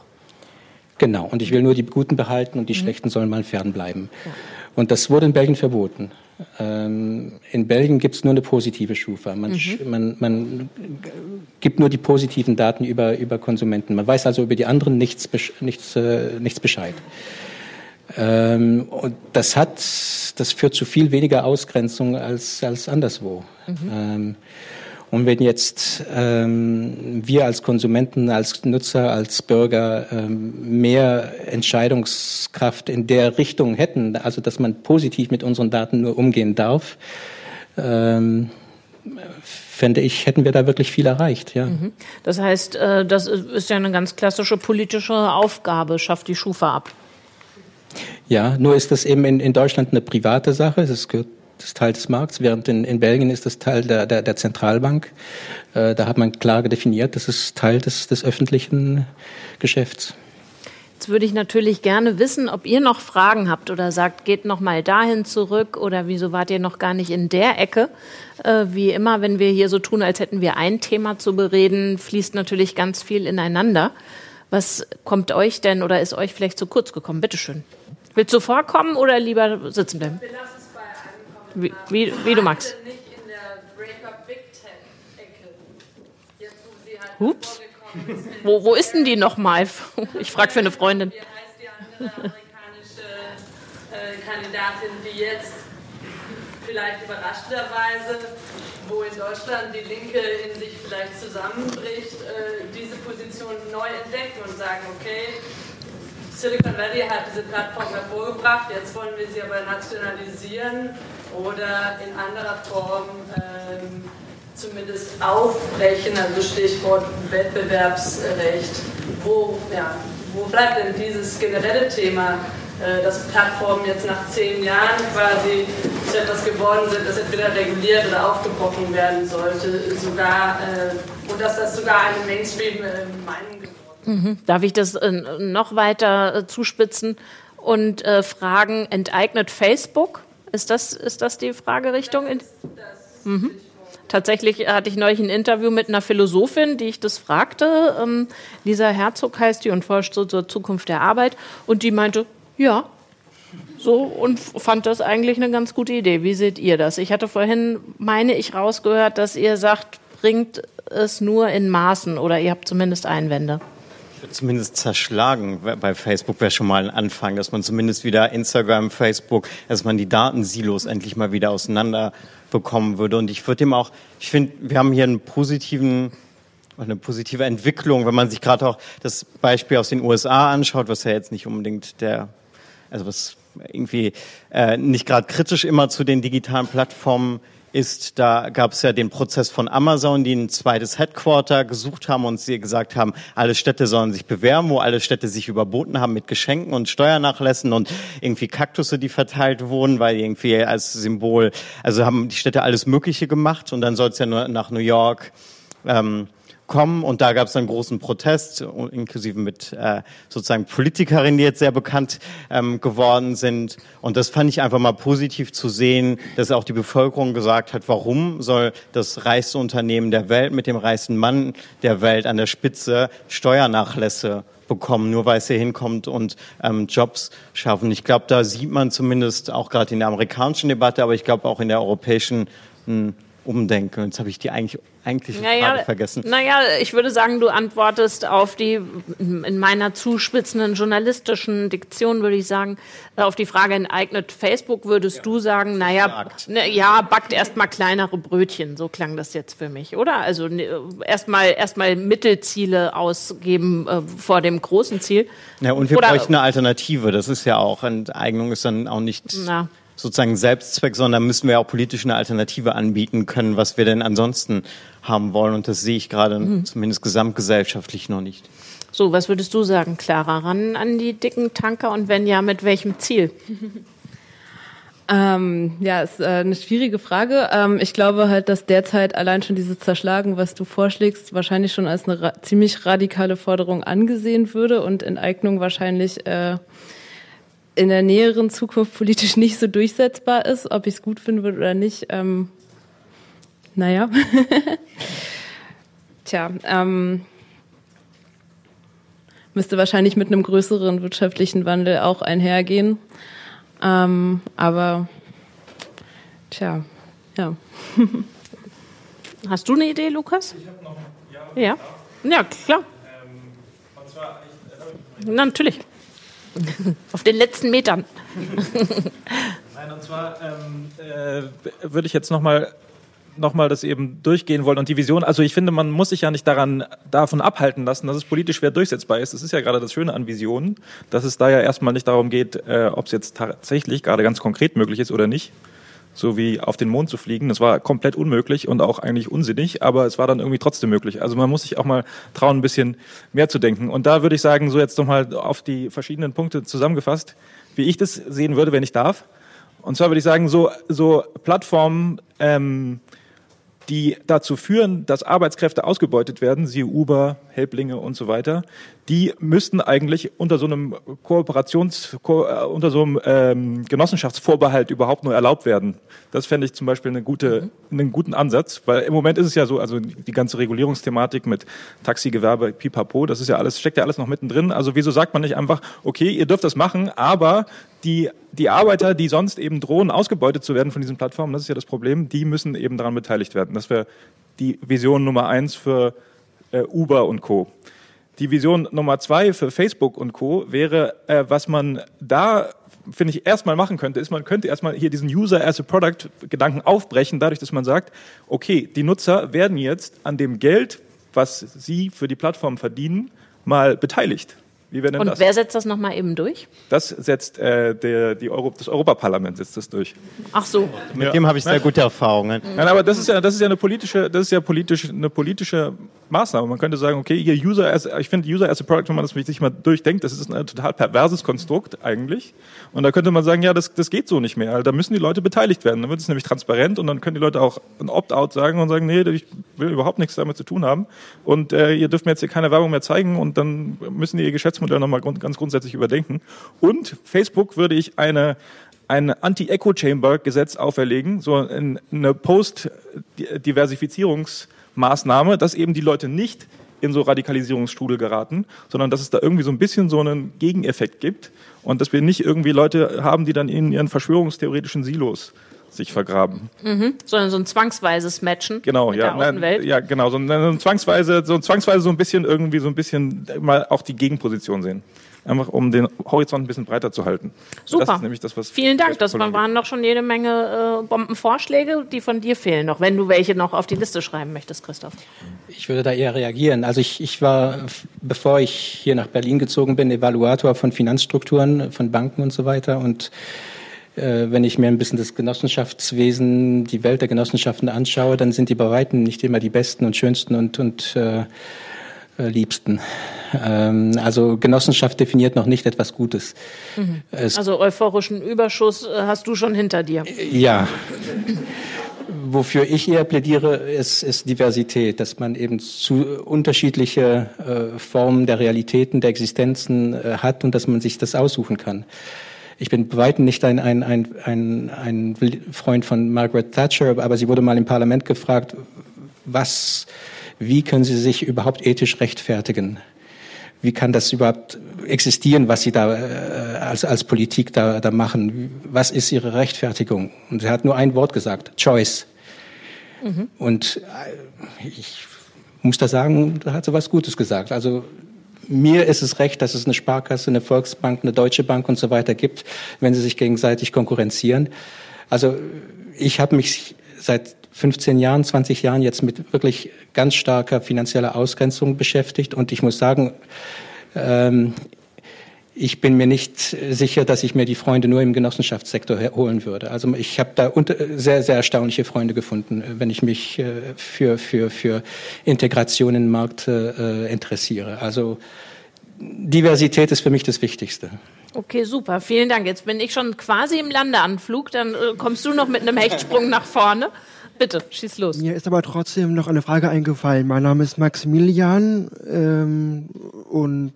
Genau, und ich will nur die Guten behalten und die mhm. Schlechten sollen mal fernbleiben. Ja. Und das wurde in Belgien verboten. Ähm, in Belgien gibt es nur eine positive Schufa. Man, mhm. man, man, gibt nur die positiven Daten über, über Konsumenten. Man weiß also über die anderen nichts, nichts, äh, nichts Bescheid. Ähm, und das hat, das führt zu viel weniger Ausgrenzung als, als anderswo. Mhm. Ähm, und wenn jetzt ähm, wir als Konsumenten, als Nutzer, als Bürger ähm, mehr Entscheidungskraft in der Richtung hätten, also dass man positiv mit unseren Daten nur umgehen darf, ähm, fände ich, hätten wir da wirklich viel erreicht. Ja. Mhm. Das heißt, äh, das ist ja eine ganz klassische politische Aufgabe, schafft die Schufa ab. Ja, nur ist das eben in, in Deutschland eine private Sache. Es gehört das Teil des Markts, während in, in Belgien ist das Teil der, der, der Zentralbank. Äh, da hat man klar definiert, das ist Teil des, des öffentlichen Geschäfts. Jetzt würde ich natürlich gerne wissen, ob ihr noch Fragen habt oder sagt, geht noch mal dahin zurück oder wieso wart ihr noch gar nicht in der Ecke? Äh, wie immer, wenn wir hier so tun, als hätten wir ein Thema zu bereden, fließt natürlich ganz viel ineinander. Was kommt euch denn oder ist euch vielleicht zu kurz gekommen? Bitte schön. Willst du vorkommen oder lieber sitzen bleiben? Wie, wie, wie du magst. Ups. Wo, wo ist denn die nochmal? Ich frage für eine Freundin. Wie heißt die andere amerikanische äh, Kandidatin, die jetzt vielleicht überraschenderweise, wo in Deutschland die Linke in sich vielleicht zusammenbricht, äh, diese Position neu entdecken und sagen, okay, Silicon Valley hat diese Plattform hervorgebracht, jetzt wollen wir sie aber nationalisieren oder in anderer Form ähm, zumindest aufbrechen, also Stichwort Wettbewerbsrecht. Wo, ja, wo bleibt denn dieses generelle Thema, äh, dass Plattformen jetzt nach zehn Jahren quasi zu etwas geworden sind, das entweder reguliert oder aufgebrochen werden sollte, sogar, äh, und dass das sogar eine Mainstream-Meinung ist? Mhm. Darf ich das äh, noch weiter äh, zuspitzen und äh, fragen, enteignet Facebook? Ist das, ist das die Fragerichtung? Das, das mhm. Tatsächlich hatte ich neulich ein Interview mit einer Philosophin, die ich das fragte. Ähm, Lisa Herzog heißt die und forscht so zur Zukunft der Arbeit. Und die meinte, ja, so und fand das eigentlich eine ganz gute Idee. Wie seht ihr das? Ich hatte vorhin, meine ich, rausgehört, dass ihr sagt, bringt es nur in Maßen oder ihr habt zumindest Einwände zumindest zerschlagen bei Facebook wäre schon mal ein Anfang, dass man zumindest wieder Instagram, Facebook, dass man die Datensilos endlich mal wieder auseinander bekommen würde. Und ich würde dem auch, ich finde, wir haben hier einen positiven eine positive Entwicklung, wenn man sich gerade auch das Beispiel aus den USA anschaut, was ja jetzt nicht unbedingt der, also was irgendwie äh, nicht gerade kritisch immer zu den digitalen Plattformen ist, da gab es ja den Prozess von Amazon, die ein zweites Headquarter gesucht haben und sie gesagt haben, alle Städte sollen sich bewerben, wo alle Städte sich überboten haben mit Geschenken und Steuernachlässen und irgendwie Kaktusse, die verteilt wurden, weil irgendwie als Symbol, also haben die Städte alles Mögliche gemacht und dann soll es ja nur nach New York ähm, kommen und da gab es einen großen Protest, inklusive mit äh, sozusagen Politikerinnen, die jetzt sehr bekannt ähm, geworden sind. Und das fand ich einfach mal positiv zu sehen, dass auch die Bevölkerung gesagt hat, warum soll das reichste Unternehmen der Welt mit dem reichsten Mann der Welt an der Spitze Steuernachlässe bekommen, nur weil es hier hinkommt und ähm, Jobs schaffen. Ich glaube, da sieht man zumindest auch gerade in der amerikanischen Debatte, aber ich glaube auch in der europäischen hm, umdenke. Jetzt habe ich die eigentlich eigentliche naja, Frage vergessen. Naja, ich würde sagen, du antwortest auf die, in meiner zuspitzenden journalistischen Diktion würde ich sagen, äh, auf die Frage enteignet Facebook, würdest ja. du sagen, naja, ne, ja, backt erstmal kleinere Brötchen. So klang das jetzt für mich, oder? Also ne, erstmal erstmal Mittelziele ausgeben äh, vor dem großen Ziel. Ja, und wir oder, bräuchten eine Alternative. Das ist ja auch, Enteignung ist dann auch nicht... Na sozusagen Selbstzweck, sondern müssen wir auch politisch eine Alternative anbieten können, was wir denn ansonsten haben wollen. Und das sehe ich gerade mhm. zumindest gesamtgesellschaftlich noch nicht. So, was würdest du sagen, Clara? Ran an die dicken Tanker und wenn ja, mit welchem Ziel? Ähm, ja, ist äh, eine schwierige Frage. Ähm, ich glaube halt, dass derzeit allein schon dieses Zerschlagen, was du vorschlägst, wahrscheinlich schon als eine ra ziemlich radikale Forderung angesehen würde und Enteignung wahrscheinlich äh, in der näheren Zukunft politisch nicht so durchsetzbar ist. Ob ich es gut finden würde oder nicht, ähm, naja. Tja, ähm, müsste wahrscheinlich mit einem größeren wirtschaftlichen Wandel auch einhergehen. Ähm, aber tja, ja. Hast du eine Idee, Lukas? Ich habe noch. Ja. Ja, ja klar. Ähm, und zwar, ich, äh, Natürlich. Auf den letzten Metern. Nein, und zwar ähm, äh, würde ich jetzt nochmal nochmal das eben durchgehen wollen und die Vision, also ich finde, man muss sich ja nicht daran, davon abhalten lassen, dass es politisch schwer durchsetzbar ist. Das ist ja gerade das Schöne an Visionen, dass es da ja erstmal nicht darum geht, äh, ob es jetzt tatsächlich gerade ganz konkret möglich ist oder nicht. So wie auf den Mond zu fliegen. Das war komplett unmöglich und auch eigentlich unsinnig, aber es war dann irgendwie trotzdem möglich. Also man muss sich auch mal trauen, ein bisschen mehr zu denken. Und da würde ich sagen, so jetzt nochmal auf die verschiedenen Punkte zusammengefasst, wie ich das sehen würde, wenn ich darf. Und zwar würde ich sagen, so, so Plattformen, ähm, die dazu führen, dass Arbeitskräfte ausgebeutet werden, siehe Uber, Helblinge und so weiter, die müssten eigentlich unter so einem Kooperations, äh, unter so einem ähm, Genossenschaftsvorbehalt überhaupt nur erlaubt werden. Das fände ich zum Beispiel eine gute, einen guten Ansatz, weil im Moment ist es ja so, also die ganze Regulierungsthematik mit Taxigewerbe, Pipapo, das ist ja alles, steckt ja alles noch mittendrin. Also wieso sagt man nicht einfach, okay, ihr dürft das machen, aber die, die Arbeiter, die sonst eben drohen, ausgebeutet zu werden von diesen Plattformen, das ist ja das Problem, die müssen eben daran beteiligt werden. Das wäre die Vision Nummer eins für äh, Uber und Co. Die Vision Nummer zwei für Facebook und Co. wäre, äh, was man da finde ich, erstmal machen könnte, ist, man könnte erstmal hier diesen User as a Product Gedanken aufbrechen, dadurch, dass man sagt, okay, die Nutzer werden jetzt an dem Geld, was sie für die Plattform verdienen, mal beteiligt. Wie wäre denn Und das? wer setzt das nochmal eben durch? Das setzt äh, der, die Euro, das Europaparlament setzt das durch. Ach so. Mit ja. dem habe ich sehr gute Erfahrungen. Nein, aber das ist ja, das ist ja eine politische, das ist ja politisch, eine politische Maßnahme. Man könnte sagen, okay, hier User as, ich finde User as a Product, wenn man das sich mal durchdenkt, das ist ein total perverses Konstrukt eigentlich. Und da könnte man sagen, ja, das, das geht so nicht mehr. Da müssen die Leute beteiligt werden. Dann wird es nämlich transparent und dann können die Leute auch ein Opt-out sagen und sagen, nee, ich will überhaupt nichts damit zu tun haben. Und äh, ihr dürft mir jetzt hier keine Werbung mehr zeigen und dann müssen die ihr Geschäftsmodell nochmal grund, ganz grundsätzlich überdenken. Und Facebook würde ich eine ein Anti-Echo-Chamber-Gesetz auferlegen, so eine Post-Diversifizierungsmaßnahme, dass eben die Leute nicht in so Radikalisierungsstrudel geraten, sondern dass es da irgendwie so ein bisschen so einen Gegeneffekt gibt und dass wir nicht irgendwie Leute haben, die dann in ihren verschwörungstheoretischen Silos sich vergraben. Mhm. Sondern so ein zwangsweises Matchen genau, ja, der Außenwelt. Ja, genau, so ein, zwangsweise, so ein zwangsweise so ein bisschen irgendwie so ein bisschen mal auch die Gegenposition sehen einfach um den Horizont ein bisschen breiter zu halten. Super. Das ist nämlich das, was Vielen Dank. Das waren noch schon jede Menge äh, Bombenvorschläge, die von dir fehlen noch, wenn du welche noch auf die Liste schreiben möchtest, Christoph. Ich würde da eher reagieren. Also ich, ich war, bevor ich hier nach Berlin gezogen bin, Evaluator von Finanzstrukturen, von Banken und so weiter und äh, wenn ich mir ein bisschen das Genossenschaftswesen, die Welt der Genossenschaften anschaue, dann sind die bei weitem nicht immer die besten und schönsten und, und äh, äh, liebsten. Ähm, also Genossenschaft definiert noch nicht etwas Gutes. Mhm. Also euphorischen Überschuss äh, hast du schon hinter dir. Ja. Wofür ich eher plädiere, ist, ist Diversität, dass man eben zu unterschiedliche äh, Formen der Realitäten, der Existenzen äh, hat und dass man sich das aussuchen kann. Ich bin bei weitem nicht ein, ein, ein, ein, ein Freund von Margaret Thatcher, aber sie wurde mal im Parlament gefragt, was wie können Sie sich überhaupt ethisch rechtfertigen? Wie kann das überhaupt existieren, was Sie da äh, als, als Politik da, da machen? Was ist Ihre Rechtfertigung? Und er hat nur ein Wort gesagt, Choice. Mhm. Und äh, ich muss da sagen, da hat sie was Gutes gesagt. Also mir ist es recht, dass es eine Sparkasse, eine Volksbank, eine Deutsche Bank und so weiter gibt, wenn sie sich gegenseitig konkurrenzieren. Also ich habe mich seit 15 Jahren, 20 Jahren jetzt mit wirklich ganz starker finanzieller Ausgrenzung beschäftigt. Und ich muss sagen, ähm, ich bin mir nicht sicher, dass ich mir die Freunde nur im Genossenschaftssektor holen würde. Also ich habe da sehr, sehr erstaunliche Freunde gefunden, wenn ich mich äh, für, für, für Integration in den Markt äh, interessiere. Also Diversität ist für mich das Wichtigste. Okay, super. Vielen Dank. Jetzt bin ich schon quasi im Landeanflug. Dann äh, kommst du noch mit einem Hechtsprung nach vorne. Bitte, schieß los. Mir ist aber trotzdem noch eine Frage eingefallen. Mein Name ist Maximilian ähm, und,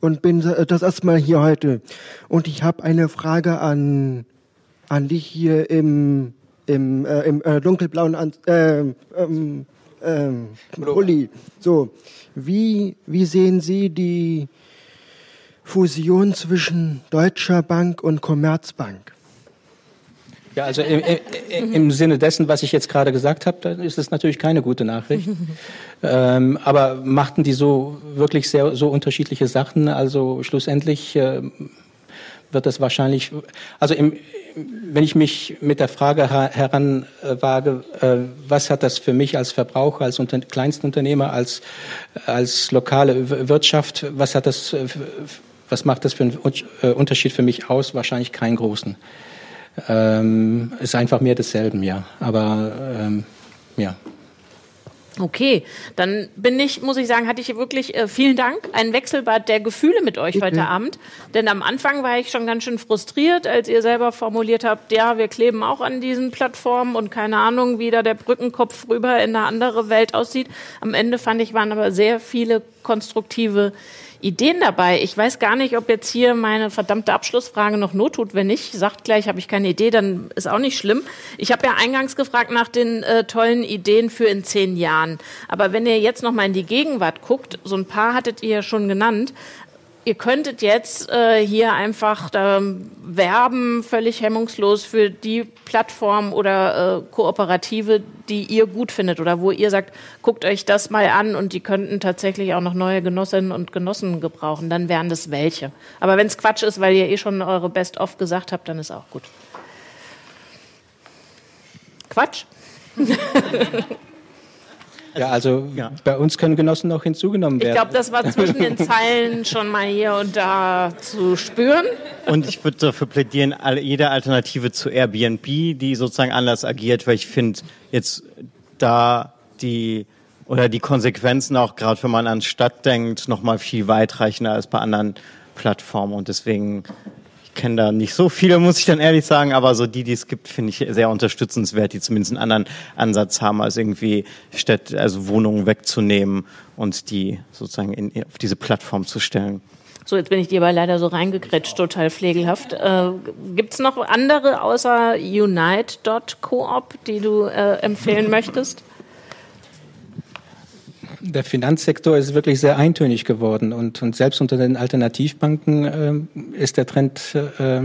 und bin das erste Mal hier heute. Und ich habe eine Frage an, an dich hier im, im, äh, im äh, dunkelblauen an äh, ähm, ähm, Uli. So, wie, wie sehen Sie die Fusion zwischen Deutscher Bank und Commerzbank? Ja, also im, im, im, Sinne dessen, was ich jetzt gerade gesagt habe, dann ist es natürlich keine gute Nachricht. ähm, aber machten die so wirklich sehr so unterschiedliche Sachen? Also schlussendlich äh, wird das wahrscheinlich, also im, wenn ich mich mit der Frage heranwage, äh, was hat das für mich als Verbraucher, als Unter Kleinstunternehmer, als, als lokale Wirtschaft, was hat das, was macht das für einen äh, Unterschied für mich aus? Wahrscheinlich keinen großen. Ähm, ist einfach mehr desselben, ja. Aber ähm, ja. Okay, dann bin ich, muss ich sagen, hatte ich wirklich äh, vielen Dank, ein Wechselbad der Gefühle mit euch heute Abend. Denn am Anfang war ich schon ganz schön frustriert, als ihr selber formuliert habt, ja, wir kleben auch an diesen Plattformen und keine Ahnung, wie da der Brückenkopf rüber in eine andere Welt aussieht. Am Ende fand ich, waren aber sehr viele konstruktive Ideen dabei. Ich weiß gar nicht, ob jetzt hier meine verdammte Abschlussfrage noch not tut. Wenn nicht, sagt gleich, habe ich keine Idee, dann ist auch nicht schlimm. Ich habe ja eingangs gefragt nach den äh, tollen Ideen für in zehn Jahren. Aber wenn ihr jetzt noch mal in die Gegenwart guckt, so ein paar hattet ihr ja schon genannt, ihr könntet jetzt äh, hier einfach ähm, werben, völlig hemmungslos für die Plattform oder äh, Kooperative, die ihr gut findet oder wo ihr sagt, guckt euch das mal an und die könnten tatsächlich auch noch neue Genossinnen und Genossen gebrauchen, dann wären das welche. Aber wenn es Quatsch ist, weil ihr eh schon eure Best-of gesagt habt, dann ist auch gut. Quatsch? Ja, also ja. bei uns können Genossen noch hinzugenommen werden. Ich glaube, das war zwischen den Zeilen schon mal hier und da zu spüren. Und ich würde dafür plädieren, jede Alternative zu Airbnb, die sozusagen anders agiert, weil ich finde, jetzt da die oder die Konsequenzen auch gerade, wenn man an Stadt denkt, noch mal viel weitreichender als bei anderen Plattformen. Und deswegen kenne da nicht so viele, muss ich dann ehrlich sagen, aber so die, die es gibt, finde ich sehr unterstützenswert, die zumindest einen anderen Ansatz haben, als irgendwie Städte, also Wohnungen wegzunehmen und die sozusagen in, auf diese Plattform zu stellen. So, jetzt bin ich dir aber leider so reingekretscht, total pflegelhaft. Äh, Gibt es noch andere außer Unite.coop, die du äh, empfehlen möchtest? Der Finanzsektor ist wirklich sehr eintönig geworden und, und selbst unter den Alternativbanken äh, ist der Trend äh,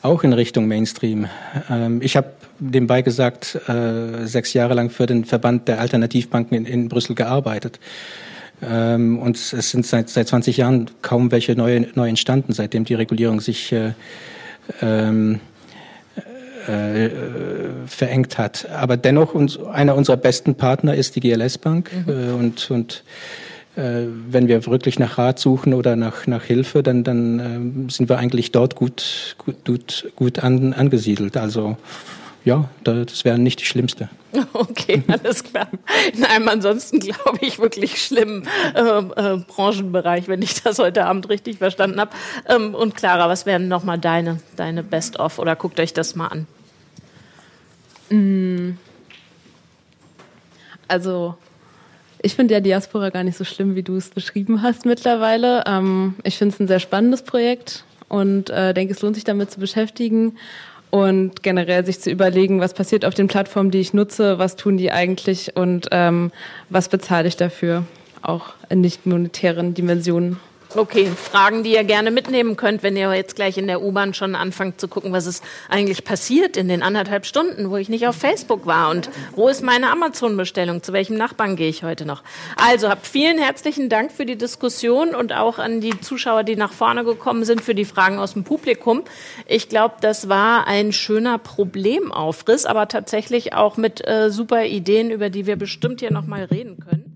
auch in Richtung Mainstream. Ähm, ich habe nebenbei gesagt, äh, sechs Jahre lang für den Verband der Alternativbanken in, in Brüssel gearbeitet. Ähm, und es sind seit, seit 20 Jahren kaum welche neue, neu entstanden, seitdem die Regulierung sich äh, ähm, äh, verengt hat. Aber dennoch uns, einer unserer besten Partner ist die GLS Bank mhm. äh, und, und äh, wenn wir wirklich nach Rat suchen oder nach, nach Hilfe, dann, dann äh, sind wir eigentlich dort gut, gut, gut, gut an, angesiedelt. Also ja, das wäre nicht die schlimmste. Okay, alles klar. In einem ansonsten, glaube ich, wirklich schlimmen äh, äh, Branchenbereich, wenn ich das heute Abend richtig verstanden habe. Ähm, und Clara, was wären nochmal deine, deine Best-of oder guckt euch das mal an? Mm. Also, ich finde ja Diaspora gar nicht so schlimm, wie du es beschrieben hast mittlerweile. Ähm, ich finde es ein sehr spannendes Projekt und äh, denke, es lohnt sich damit zu beschäftigen und generell sich zu überlegen, was passiert auf den Plattformen, die ich nutze, was tun die eigentlich und ähm, was bezahle ich dafür, auch in nicht monetären Dimensionen. Okay, Fragen, die ihr gerne mitnehmen könnt, wenn ihr jetzt gleich in der U-Bahn schon anfangt zu gucken, was ist eigentlich passiert in den anderthalb Stunden, wo ich nicht auf Facebook war und wo ist meine Amazon-Bestellung, zu welchem Nachbarn gehe ich heute noch. Also habt vielen herzlichen Dank für die Diskussion und auch an die Zuschauer, die nach vorne gekommen sind, für die Fragen aus dem Publikum. Ich glaube, das war ein schöner Problemaufriss, aber tatsächlich auch mit äh, super Ideen, über die wir bestimmt hier nochmal reden können.